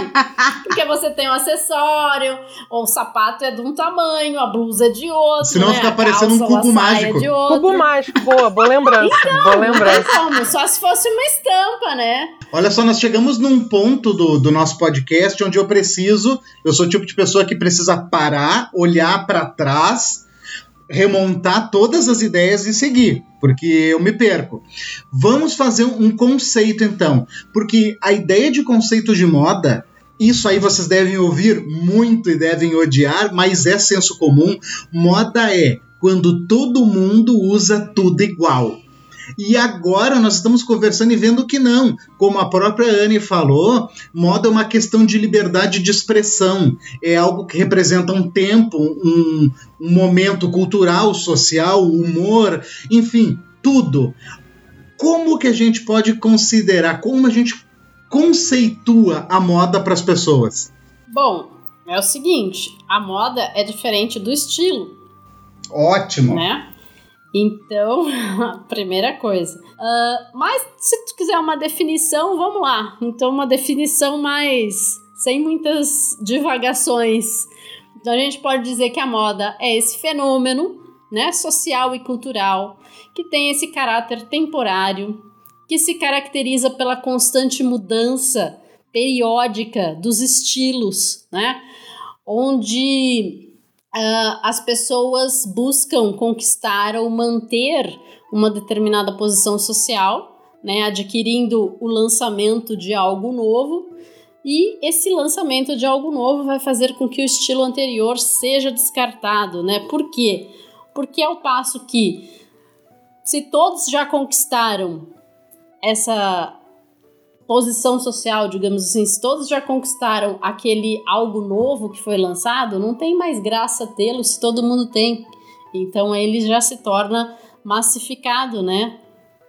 Porque você tem um acessório, ou o sapato é de um tamanho, a blusa é de outro. Senão né? fica parecendo um cubo mágico. É cubo mágico, boa, boa lembrança. Então, boa lembrança. Como? Só se fosse uma estampa, né? Olha só, nós chegamos num ponto do, do nosso podcast onde eu preciso, eu sou o tipo de pessoa que precisa parar, olhar para trás, remontar todas as ideias e seguir, porque eu me perco. Vamos fazer um conceito então, porque a ideia de conceito de moda isso aí vocês devem ouvir muito e devem odiar, mas é senso comum. Moda é quando todo mundo usa tudo igual. E agora nós estamos conversando e vendo que não. Como a própria Anne falou, moda é uma questão de liberdade de expressão. É algo que representa um tempo, um, um momento cultural, social, humor, enfim, tudo. Como que a gente pode considerar, como a gente conceitua a moda para as pessoas? Bom, é o seguinte, a moda é diferente do estilo. Ótimo. Né? Então, [LAUGHS] primeira coisa. Uh, mas se tu quiser uma definição, vamos lá. Então, uma definição mais sem muitas divagações. Então, a gente pode dizer que a moda é esse fenômeno, né, social e cultural, que tem esse caráter temporário, que se caracteriza pela constante mudança periódica dos estilos, né? Onde uh, as pessoas buscam conquistar ou manter uma determinada posição social, né, adquirindo o lançamento de algo novo, e esse lançamento de algo novo vai fazer com que o estilo anterior seja descartado, né? Por quê? Porque ao passo que se todos já conquistaram essa posição social, digamos assim, se todos já conquistaram aquele algo novo que foi lançado, não tem mais graça tê-lo se todo mundo tem. Então ele já se torna massificado, né?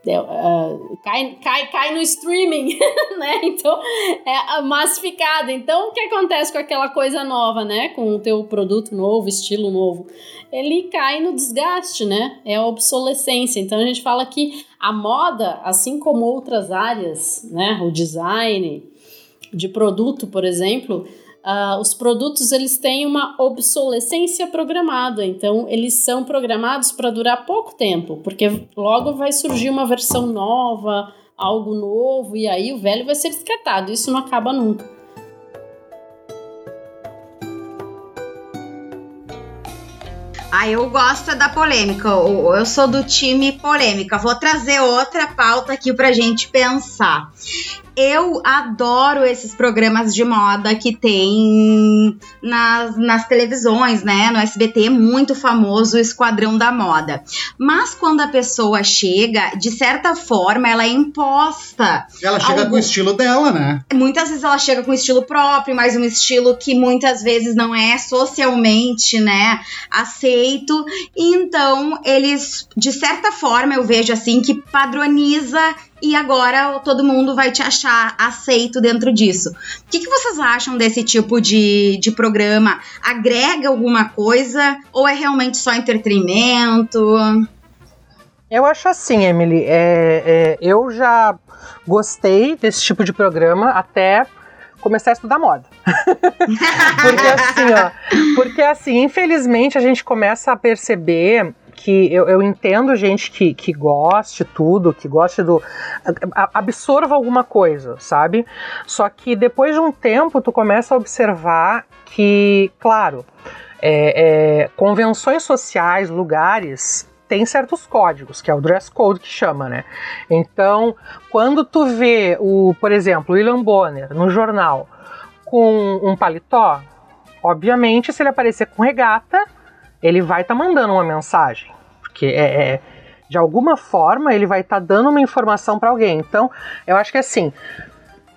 Uh, cai, cai, cai no streaming, [LAUGHS] né? Então é massificado. Então o que acontece com aquela coisa nova, né? Com o teu produto novo, estilo novo? Ele cai no desgaste, né? É a obsolescência. Então a gente fala que a moda, assim como outras áreas, né? O design de produto, por exemplo, Uh, os produtos eles têm uma obsolescência programada, então eles são programados para durar pouco tempo, porque logo vai surgir uma versão nova, algo novo, e aí o velho vai ser descartado. Isso não acaba nunca. Ah, eu gosto da polêmica. Eu sou do time polêmica. Vou trazer outra pauta aqui pra gente pensar. Eu adoro esses programas de moda que tem nas, nas televisões, né? No SBT é muito famoso o Esquadrão da Moda. Mas quando a pessoa chega, de certa forma, ela é imposta. Ela chega Algo- com o estilo dela, né? Muitas vezes ela chega com um estilo próprio, mas um estilo que muitas vezes não é socialmente, né, aceito. Então, eles, de certa forma, eu vejo assim que padroniza e agora todo mundo vai te achar aceito dentro disso. O que, que vocês acham desse tipo de, de programa? Agrega alguma coisa ou é realmente só entretenimento? Eu acho assim, Emily. é, é, eu já gostei desse tipo de programa até começar a estudar moda. [LAUGHS] porque assim, ó. Porque assim, infelizmente a gente começa a perceber que eu, eu entendo gente que, que goste tudo, que goste do. absorva alguma coisa, sabe? Só que depois de um tempo tu começa a observar que, claro, é, é, convenções sociais, lugares, tem certos códigos, que é o dress code que chama, né? Então, quando tu vê o, por exemplo, William Bonner no jornal com um paletó, obviamente, se ele aparecer com regata, ele vai estar mandando uma mensagem, porque é, é- de alguma forma ele vai estar dando uma informação para alguém. Então, eu acho que assim,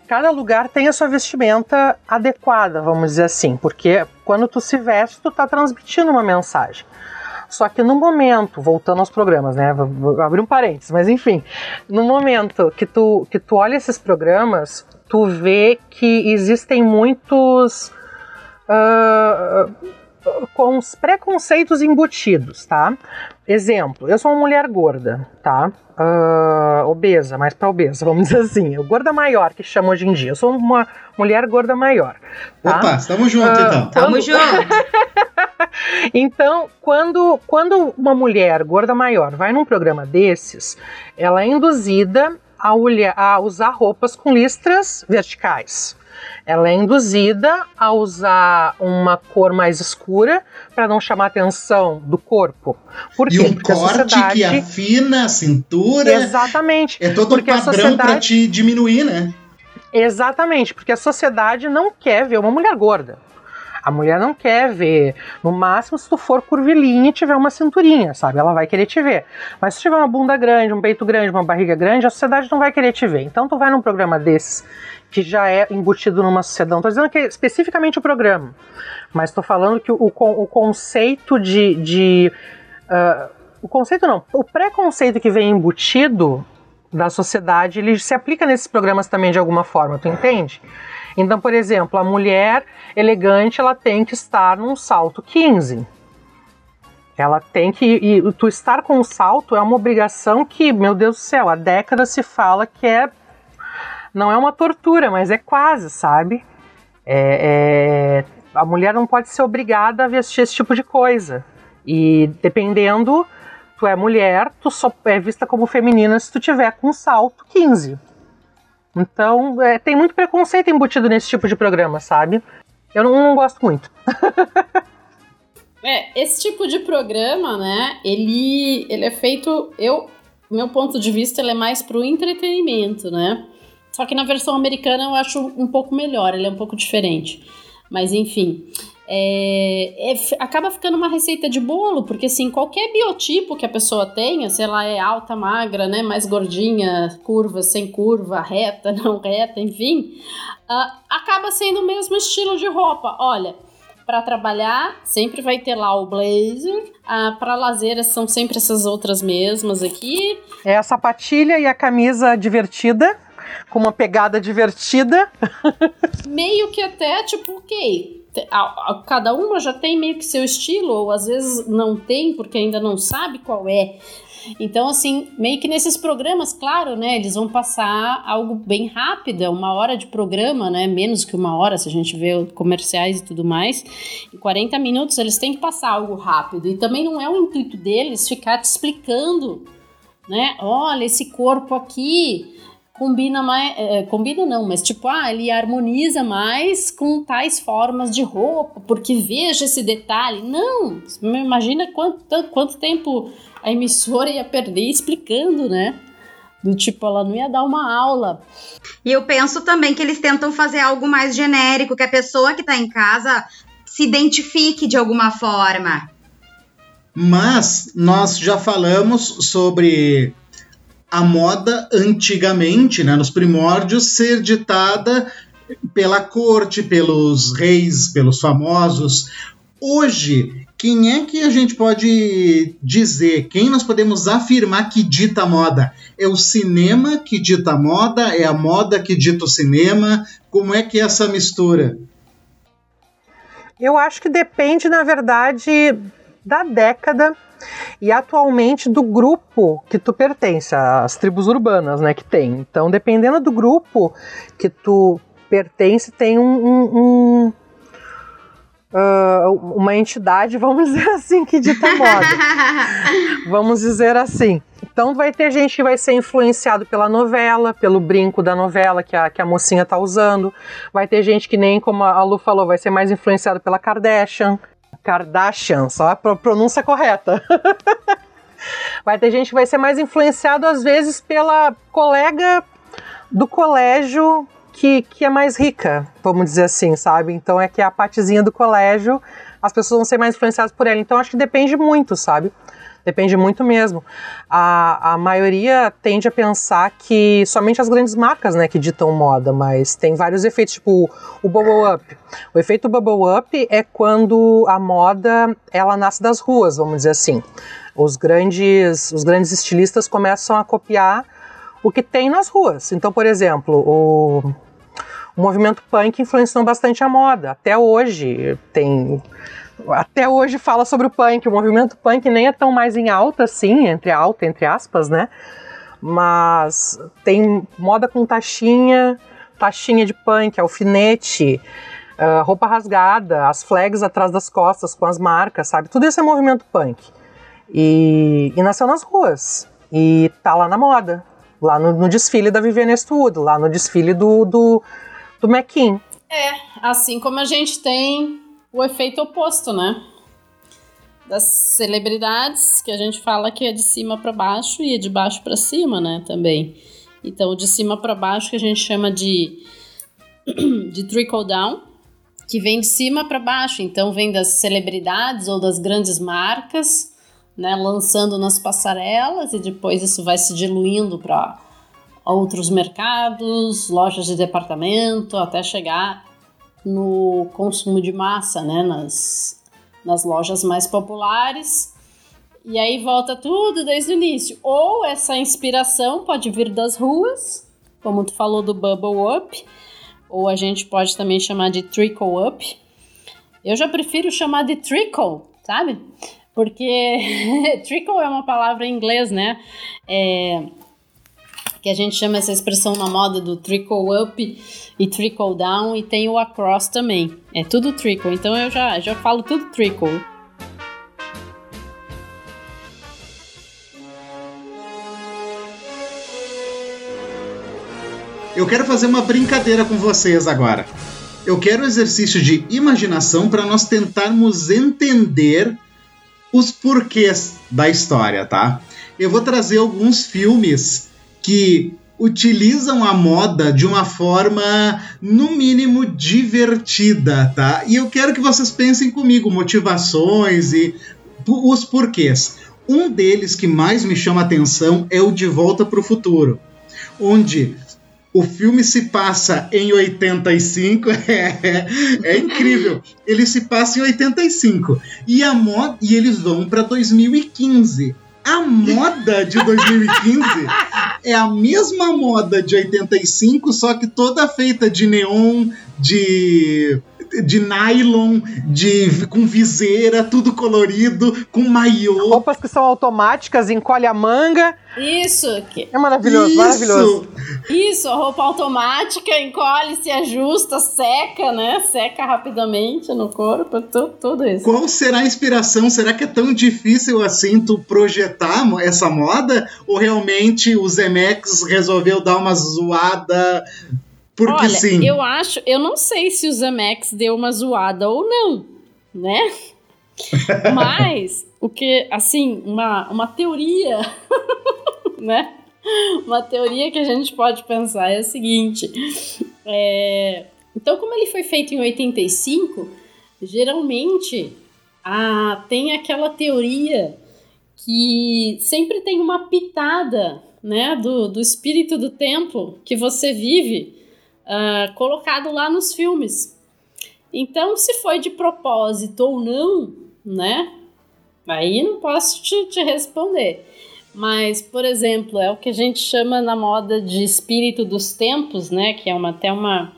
cada lugar tem a sua vestimenta adequada, vamos dizer assim, porque quando tu se veste, tu tá transmitindo uma mensagem. Só que no momento, voltando aos programas, né? Vou, abrir um parênteses, mas enfim, no momento que tu, que tu olha esses programas, tu vê que existem muitos ah, com os preconceitos embutidos, tá? Exemplo, eu sou uma mulher gorda, tá? Ah, obesa, mais pra obesa, vamos dizer assim. Eu gorda maior, que chama hoje em dia. Eu sou uma mulher gorda maior, tá? Opa, estamos juntos Ah, então. Tamo Quando- junto. [LAUGHS] Então, quando, quando uma mulher gorda maior vai num programa desses, ela é induzida a, olhar, a usar roupas com listras verticais. Ela é induzida a usar uma cor mais escura para não chamar a atenção do corpo. Por E quê? um Porque a corte sociedade... que afina a cintura. Exatamente. É todo um padrão sociedade- pra te diminuir, né? Exatamente, porque a sociedade não quer ver uma mulher gorda. A mulher não quer ver. No máximo, se tu for curvilínea e tiver uma cinturinha, sabe? Ela vai querer te ver. Mas se tiver uma bunda grande, um peito grande, uma barriga grande, a sociedade não vai querer te ver. Então tu vai num programa desses, que já é embutido numa sociedade. Não tô dizendo que é especificamente o programa, mas tô falando que o, o conceito de. de ah, o conceito não, o preconceito que vem embutido da sociedade, ele se aplica nesses programas também de alguma forma, tu entende? Então, por exemplo, a mulher elegante, ela tem que estar num salto 15. Ela tem que. E tu estar com um salto é uma obrigação que, meu Deus do céu, há décadas se fala que é. Não é uma tortura, mas é quase, sabe? É- é- a mulher não pode ser obrigada a vestir esse tipo de coisa. E dependendo, tu é mulher, tu só é vista como feminina se tu tiver com salto 15. Então, é, tem muito preconceito embutido nesse tipo de programa, sabe? Eu não, não gosto muito. É, esse tipo de programa, né, ele, ele é feito, eu, meu ponto de vista, ele é mais pro entretenimento, né? Só que na versão americana eu acho um pouco melhor, ele é um pouco diferente. Mas enfim, é, é, acaba ficando uma receita de bolo, porque assim, qualquer biotipo que a pessoa tenha, se ela é alta, magra, né, mais gordinha, curva, sem curva, reta, [LAUGHS] não reta, enfim, ah, acaba sendo o mesmo estilo de roupa. Olha, para trabalhar, sempre vai ter lá o blazer. Ah, para lazer, são sempre essas outras mesmas aqui. É a sapatilha e a camisa divertida, com uma pegada divertida. Meio que até, tipo, ok. Cada uma já tem meio que seu estilo, ou às vezes não tem, porque ainda não sabe qual é. Então, assim, meio que nesses programas, claro, né? Eles vão passar algo bem rápido, é uma hora de programa, né? Menos que uma hora, se a gente vê comerciais e tudo mais. Em 40 minutos eles têm que passar algo rápido. E também não é o intuito deles ficar te explicando, né? Olha, esse corpo aqui combina mais. é, combina não, mas tipo, ah, ele harmoniza mais com tais formas de roupa, porque veja esse detalhe. Não! Imagina quanto, quanto tempo a emissora ia perder explicando, né? Do tipo, ela não ia dar uma aula. E eu penso também que eles tentam fazer algo mais genérico, que a pessoa que tá em casa se identifique de alguma forma. Mas nós já falamos sobre a moda antigamente, né, nos primórdios, ser ditada pela corte, pelos reis, pelos famosos. Hoje, quem é que a gente pode dizer, quem nós podemos afirmar que dita a moda? É o cinema que dita a moda? É a moda que dita o cinema? Como é que é essa mistura? Eu acho que depende, na verdade, da década e atualmente do grupo que tu pertence, as tribos urbanas, né, que tem. Então, dependendo do grupo que tu pertence, tem um, um, um uh, uma entidade, [LAUGHS] vamos dizer assim, que dita moda. [LAUGHS] vamos dizer assim. Então vai ter gente que vai ser influenciado pela novela, pelo brinco da novela que a, que a mocinha tá usando. Vai ter gente que nem, como a Lu falou, vai ser mais influenciado pela Kardashian. Kardashian, só a pronúncia correta. [LAUGHS] vai ter gente que vai ser mais influenciado, às vezes, pela colega do colégio que, que é mais rica, vamos dizer assim, sabe? Então é que a partezinha do colégio, as pessoas vão ser mais influenciadas por ela. Então acho que depende muito, sabe? Depende muito mesmo. A, a maioria tende a pensar que somente as grandes marcas, né, que ditam moda, mas tem vários efeitos, tipo o bubble up. O efeito bubble up é quando a moda, ela nasce das ruas, vamos dizer assim. Os grandes, os grandes estilistas começam a copiar o que tem nas ruas. Então, por exemplo, o, o movimento punk influenciou bastante a moda. Até hoje tem até hoje fala sobre o punk. O movimento punk nem é tão mais em alta assim, entre alta, entre aspas, né? Mas tem moda com taxinha, taxinha de punk, alfinete, uh, roupa rasgada, as flags atrás das costas com as marcas, sabe? Tudo isso é movimento punk. E, e nasceu nas ruas. E tá lá na moda. Lá no, no desfile da Vivienne Westwood, lá no desfile do, do, do McKean. É, assim como a gente tem o efeito oposto, né? Das celebridades, que a gente fala que é de cima para baixo e é de baixo para cima, né? Também. Então, de cima para baixo, que a gente chama de, [CLEARS THROAT] de trickle down, que vem de cima para baixo. Então, vem das celebridades ou das grandes marcas, né? Lançando nas passarelas e depois isso vai se diluindo para outros mercados, lojas de departamento, até chegar no consumo de massa, né, nas, nas lojas mais populares. E aí volta tudo desde o início. Ou essa inspiração pode vir das ruas, como tu falou do bubble up, ou a gente pode também chamar de trickle up. Eu já prefiro chamar de trickle, sabe? Porque [LAUGHS] trickle é uma palavra em inglês, né? É, que a gente chama essa expressão na moda do trickle up e trickle down e tem o across também. É tudo trickle, então eu já, já falo tudo trickle. Eu quero fazer uma brincadeira com vocês agora. Eu quero um exercício de imaginação para nós tentarmos entender os porquês da história, tá? Eu vou trazer alguns filmes que utilizam a moda de uma forma, no mínimo, divertida, tá? E eu quero que vocês pensem comigo motivações e os porquês. Um deles que mais me chama atenção é o De Volta para o Futuro, onde o filme se passa em 85, [LAUGHS] é, é incrível. Ele se passa em 85 e a moda e eles vão para 2015. A moda de 2015 é a mesma moda de 85, só que toda feita de neon, de de nylon, de com viseira, tudo colorido, com maiô. Roupas que são automáticas, encolhe a manga. Isso. É maravilhoso, Isso. maravilhoso. Isso, a roupa automática, encolhe, se ajusta, seca, né? Seca rapidamente no corpo, tudo, tudo isso. Qual será a inspiração? Será que é tão difícil assim tu projetar essa moda? Ou realmente o Zemex resolveu dar uma zoada porque Olha, sim. eu acho, eu não sei se o Zemex deu uma zoada ou não, né? [LAUGHS] Mas o que, assim, uma, uma teoria, [LAUGHS] né? uma teoria que a gente pode pensar é a seguinte: é, então, como ele foi feito em 85, geralmente ah, tem aquela teoria que sempre tem uma pitada né, do, do espírito do tempo que você vive uh, colocado lá nos filmes. Então, se foi de propósito ou não, né? Aí não posso te, te responder. Mas, por exemplo, é o que a gente chama na moda de espírito dos tempos, né? Que é uma, até uma,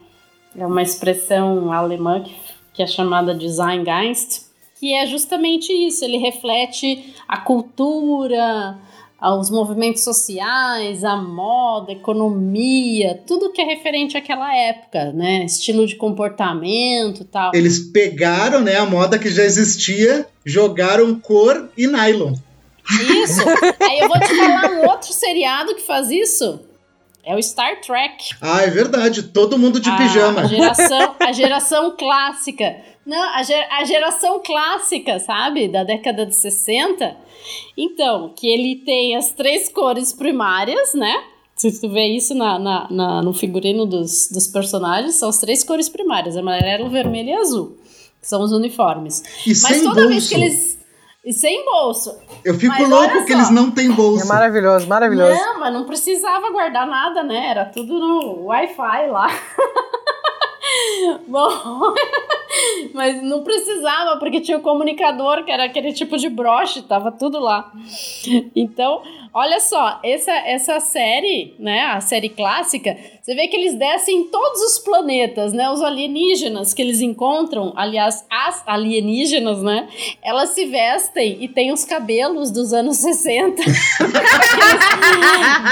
é uma expressão alemã que, que é chamada de Zeitgeist, que é justamente isso. Ele reflete a cultura, os movimentos sociais, a moda, a economia, tudo que é referente àquela época, né? Estilo de comportamento tal. Eles pegaram né, a moda que já existia, jogaram cor e nylon. Isso. [LAUGHS] Aí eu vou te falar um outro seriado que faz isso. É o Star Trek. Ah, é verdade. Todo mundo de a pijama. Geração, a geração clássica. Não, a, a geração clássica, sabe? Da década de 60. Então, que ele tem as três cores primárias, né? Se tu vê isso na, na, na, no figurino dos, dos personagens, são as três cores primárias: amarelo, vermelho e azul. Que são os uniformes. E Mas toda bolso. vez que eles e sem bolso. Eu fico mas louco que eles não têm bolso. É maravilhoso, maravilhoso. Não, mas não precisava guardar nada, né? Era tudo no Wi-Fi lá. [LAUGHS] [LAUGHS] Bom, [LAUGHS] mas não precisava, porque tinha o comunicador, que era aquele tipo de broche, tava tudo lá. Então, olha só, essa, essa série, né, a série clássica, você vê que eles descem em todos os planetas, né, os alienígenas que eles encontram, aliás, as alienígenas, né, elas se vestem e têm os cabelos dos anos 60. [LAUGHS]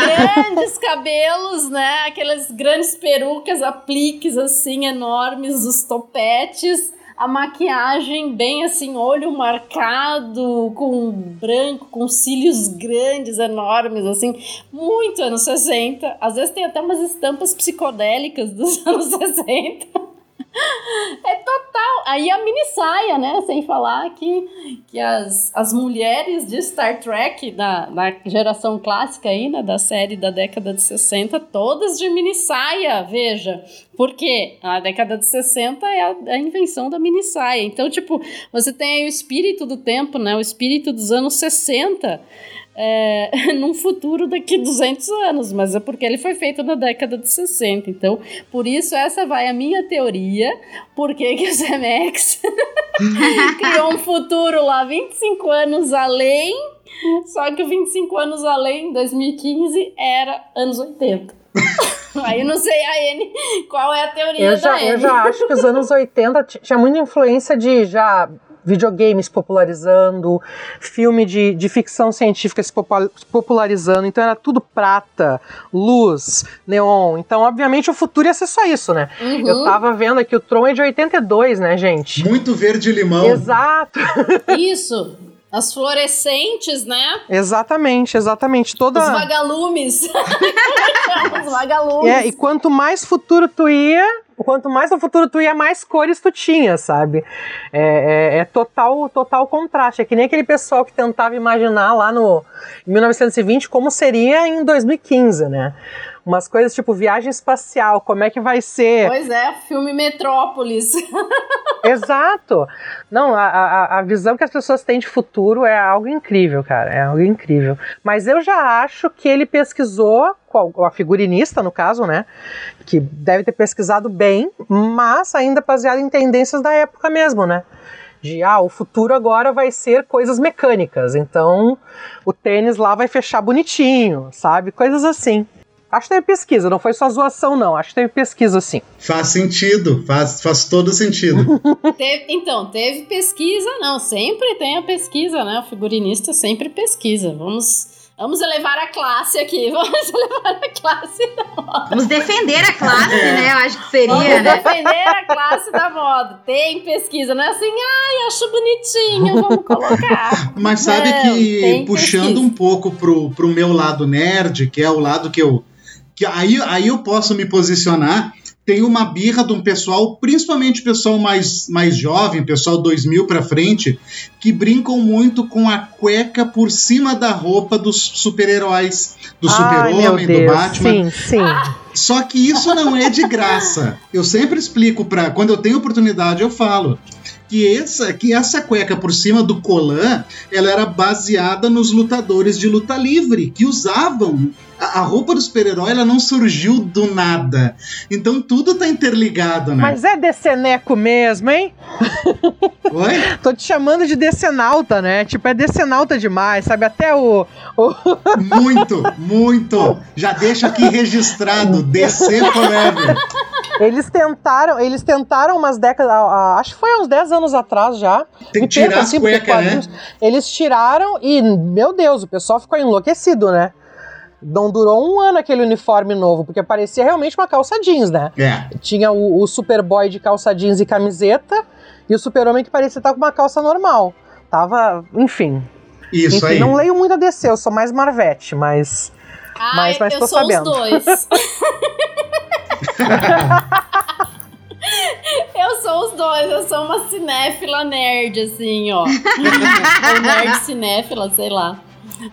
grandes cabelos, né, aquelas grandes perucas, apliques assim, enormes, os topetes, a maquiagem bem assim, olho marcado, com branco, com cílios grandes, enormes, assim, muito anos 60. Às vezes tem até umas estampas psicodélicas dos [LAUGHS] anos 60. [LAUGHS] É total. Aí a mini saia, né? Sem falar que, que as, as mulheres de Star Trek, da, da geração clássica aí, né? Da série da década de 60, todas de mini saia, veja. Porque a década de 60 é a, a invenção da mini saia. Então, tipo, você tem aí o espírito do tempo, né? O espírito dos anos 60 é, [LAUGHS] num futuro daqui 200 anos, mas é porque ele foi feito na década de 60. Então, por isso, essa vai a minha teoria. Por que, o Zemex [LAUGHS] criou um futuro lá 25 anos além, só que 25 anos além, 2015, era anos 80. [LAUGHS] Aí eu não sei a N qual é a teoria eu já, da N. Eu já acho que os anos 80 tinha muita influência de já videogames popularizando, filme de, de ficção científica se popularizando, então era tudo prata, luz, neon. Então, obviamente, o futuro ia ser só isso, né? Uhum. Eu tava vendo aqui, o Tron é de 82, né, gente? Muito verde-limão. Exato. [LAUGHS] Isso. As fluorescentes, né? Exatamente, exatamente. Toda... Os vagalumes. [LAUGHS] Os vagalumes. É, e quanto mais futuro tu ia, quanto mais no futuro tu ia, mais cores tu tinha, sabe? É, é, é, total, total contraste. É que nem aquele pessoal que tentava imaginar lá no em 1920 como seria em 2015, né? Umas coisas tipo viagem espacial, como é que vai ser. Pois é, filme Metrópolis. [LAUGHS] Exato. Não, a, a, a visão que as pessoas têm de futuro é algo incrível, cara. É algo incrível. Mas eu já acho que ele pesquisou, a figurinista, no caso, né? Que deve ter pesquisado bem, mas ainda baseado em tendências da época mesmo, né? de ah, o futuro agora vai ser coisas mecânicas, então o tênis lá vai fechar bonitinho, sabe? Coisas assim. Acho que teve pesquisa, não foi só zoação, não. Acho que teve pesquisa, sim. Faz sentido, faz, faz todo sentido. [LAUGHS] teve, então, teve pesquisa, não. Sempre tem a pesquisa, né? O figurinista sempre pesquisa. Vamos. Vamos elevar a classe aqui. [LAUGHS] Vamos elevar a classe da moda. Vamos defender a classe, é. né? Eu acho que seria, Vamos né? defender a classe da moda. Tem pesquisa, não é assim, ai, acho bonitinho, vamos colocar. Mas sabe não, que, puxando pesquisa. um pouco pro, pro meu lado nerd, que é o lado que eu que aí, aí eu posso me posicionar. tem uma birra de um pessoal, principalmente pessoal mais, mais jovem, pessoal 2000 para frente, que brincam muito com a cueca por cima da roupa dos super-heróis, do super-homem, do Batman. Sim, sim. Só que isso não é de graça. Eu sempre explico para quando eu tenho oportunidade eu falo que essa, que essa cueca por cima do colã, ela era baseada nos lutadores de luta livre que usavam a, a roupa do super-herói, ela não surgiu do nada. Então tudo tá interligado, né? Mas é deceneco mesmo, hein? [LAUGHS] Oi? Tô te chamando de decenalta, né? Tipo, é decenalta demais, sabe? Até o. o... [LAUGHS] Muito, muito. Já deixa aqui registrado, DC Forever. Eles tentaram, eles tentaram umas décadas, acho que foi uns 10 anos atrás já. Tem que tirar as cuecas, né? Eles tiraram e, meu Deus, o pessoal ficou enlouquecido, né? Não durou um ano aquele uniforme novo, porque parecia realmente uma calça jeans, né? É. Tinha o, o Superboy de calça jeans e camiseta, e o Super-Homem que parecia estar com uma calça normal. Tava, enfim. Isso enfim, aí. não leio muito a DC, eu sou mais Marvete, mas. Ai, Mas- mas eu tô sou sabendo. os dois. [LAUGHS] eu sou os dois, eu sou uma cinéfila nerd, assim, ó. Ou [LAUGHS] nerd cinéfila, sei lá.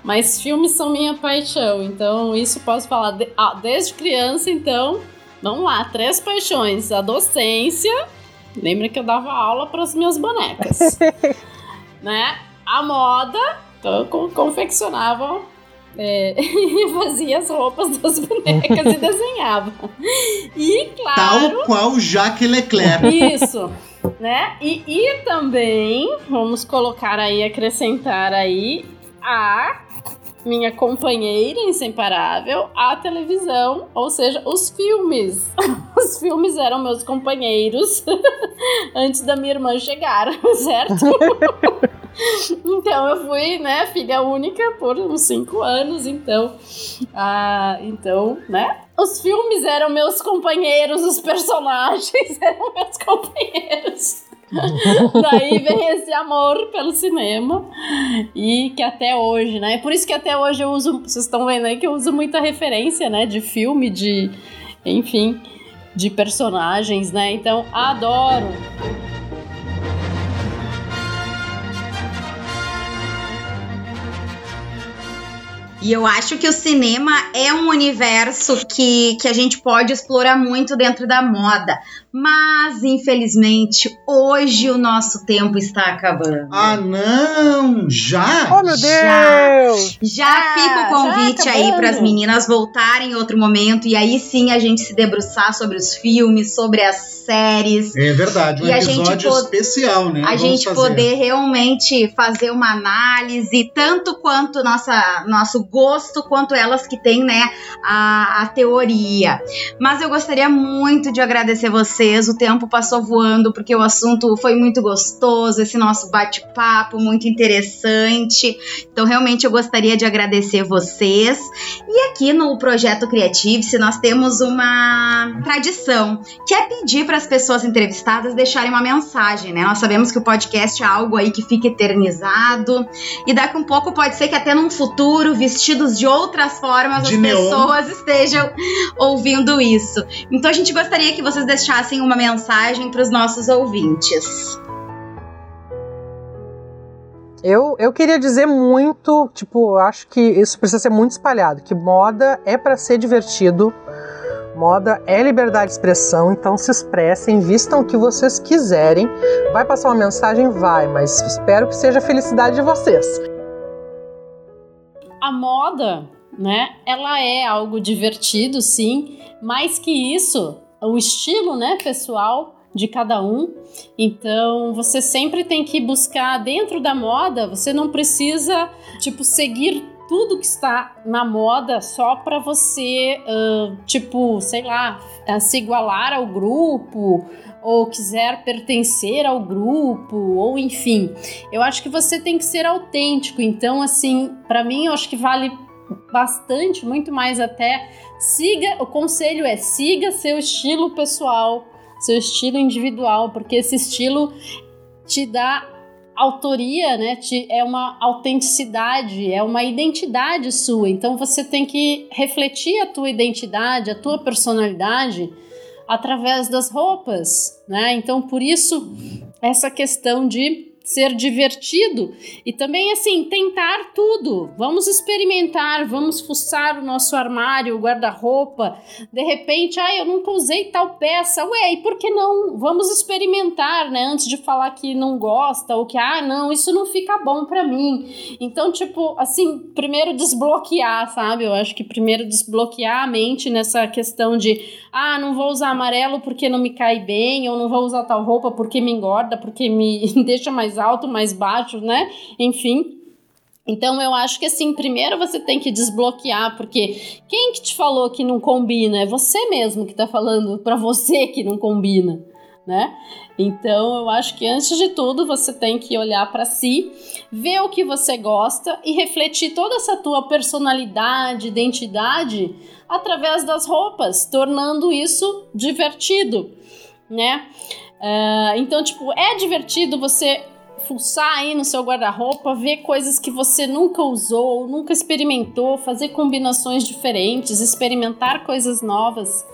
Mas filmes são minha paixão, então isso posso falar de- ah, desde criança, então. Vamos lá, três paixões. A docência. Lembra que eu dava aula para as minhas bonecas. [LAUGHS] né? A moda. Então eu con- confeccionava é, [LAUGHS] fazia as roupas das bonecas e desenhava. E claro, Tal qual Jacques Leclerc. isso, né? E, e também vamos colocar aí, acrescentar aí a minha companheira inseparável, a televisão, ou seja, os filmes. [LAUGHS] Os filmes eram meus companheiros [LAUGHS] antes da minha irmã chegar, [LAUGHS] certo? Então eu fui, né, filha única por uns cinco anos, então, ah, então, né, os filmes eram meus companheiros, os personagens eram meus companheiros. [LAUGHS] Daí vem esse amor pelo cinema e que até hoje, né? Por isso que até hoje eu uso, vocês estão vendo aí que eu uso muita referência, né, de filme, de, enfim, de personagens, né? Então, adoro. E eu acho que o cinema é um universo que, que a gente pode explorar muito dentro da moda. Mas, infelizmente, hoje o nosso tempo está acabando. Ah, não! Já? Oh, meu Já. Deus! Já Ah, fica o convite já aí para as meninas voltarem em outro momento e aí sim a gente se debruçar sobre os filmes, sobre as séries. É verdade, um E a gente episódio especial, né? a Vamos gente fazer. poder realmente fazer uma análise, tanto quanto nossa, nosso gosto, quanto elas que têm, né, a, a teoria. Mas eu gostaria muito de agradecer vocês, o tempo passou voando, porque o assunto foi muito gostoso, esse nosso bate-papo muito interessante. Então, realmente, eu gostaria de agradecer vocês. E aqui no Projeto Creative-se, nós temos uma tradição, que é pedir para as pessoas entrevistadas deixarem uma mensagem, né? Nós sabemos que o podcast é algo aí que fica eternizado e daqui um pouco pode ser que até num futuro, vestidos de outras formas, De as neon. pessoas estejam ouvindo isso. Então a gente gostaria que vocês deixassem uma mensagem para os nossos ouvintes. Eu, eu queria dizer muito, tipo, acho que isso precisa ser muito espalhado, que moda é para ser divertido, moda é liberdade de expressão, então se expressem, vistam o que vocês quiserem. Vai passar uma mensagem? Vai, mas espero que seja a felicidade de vocês. a moda, né, ela é algo divertido, sim, mais que isso, o estilo, né, pessoal de cada um. Então, você sempre tem que buscar dentro da moda, você não precisa, tipo, seguir tudo que está na moda só para você, ah, tipo, sei lá, ah, se igualar ao grupo ou quiser pertencer ao grupo, ou enfim. Eu acho que você tem que ser autêntico. Então, assim, para mim, eu acho que vale bastante, muito mais até. Siga, o conselho é siga seu estilo pessoal, seu estilo individual, porque esse estilo te dá autoria, né? Te, é uma autenticidade, é uma identidade sua. Então você tem que refletir a tua identidade, a tua personalidade através das roupas, né? Então, por isso, essa questão de ser divertido e também assim tentar tudo. Vamos experimentar, vamos fuçar o nosso armário, o guarda-roupa. De repente, ah, eu nunca usei tal peça. Ué, e por que não? Vamos experimentar, né? Antes de falar que não gosta ou que ah, não, isso não fica bom para mim. Então, tipo, assim, primeiro desbloquear, sabe? Eu acho que primeiro desbloquear a mente nessa questão de ah, não vou usar amarelo porque não me cai bem, ou não vou usar tal roupa porque me engorda, porque me [LAUGHS] deixa mais alto, mais baixo, né? Enfim. Então eu acho que assim, primeiro você tem que desbloquear, porque quem que te falou que não combina? É você mesmo que tá falando para você que não combina, né? Então eu acho que antes de tudo você tem que olhar para si, ver o que você gosta e refletir toda essa tua personalidade, identidade através das roupas, tornando isso divertido, né? Uh, então, tipo, é divertido você fuçar aí no seu guarda-roupa, ver coisas que você nunca usou, nunca experimentou, fazer combinações diferentes, experimentar coisas novas,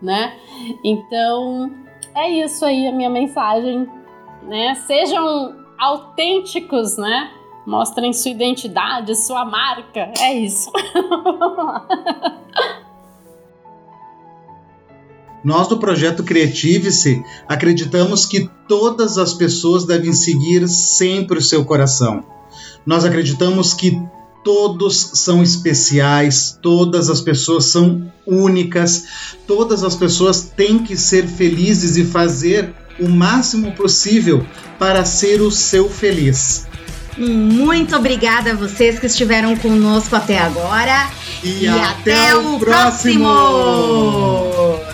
né? Então, é isso aí a minha mensagem, né? Sejam autênticos, né? Mostrem sua identidade, sua marca. É isso. [LAUGHS] Nós do projeto Creative-se acreditamos que todas as pessoas devem seguir sempre o seu coração. Nós acreditamos que todos são especiais, todas as pessoas são únicas, todas as pessoas têm que ser felizes e fazer o máximo possível para ser o seu feliz. Muito obrigada a vocês que estiveram conosco até agora. E, e até, até, o próximo. próximo.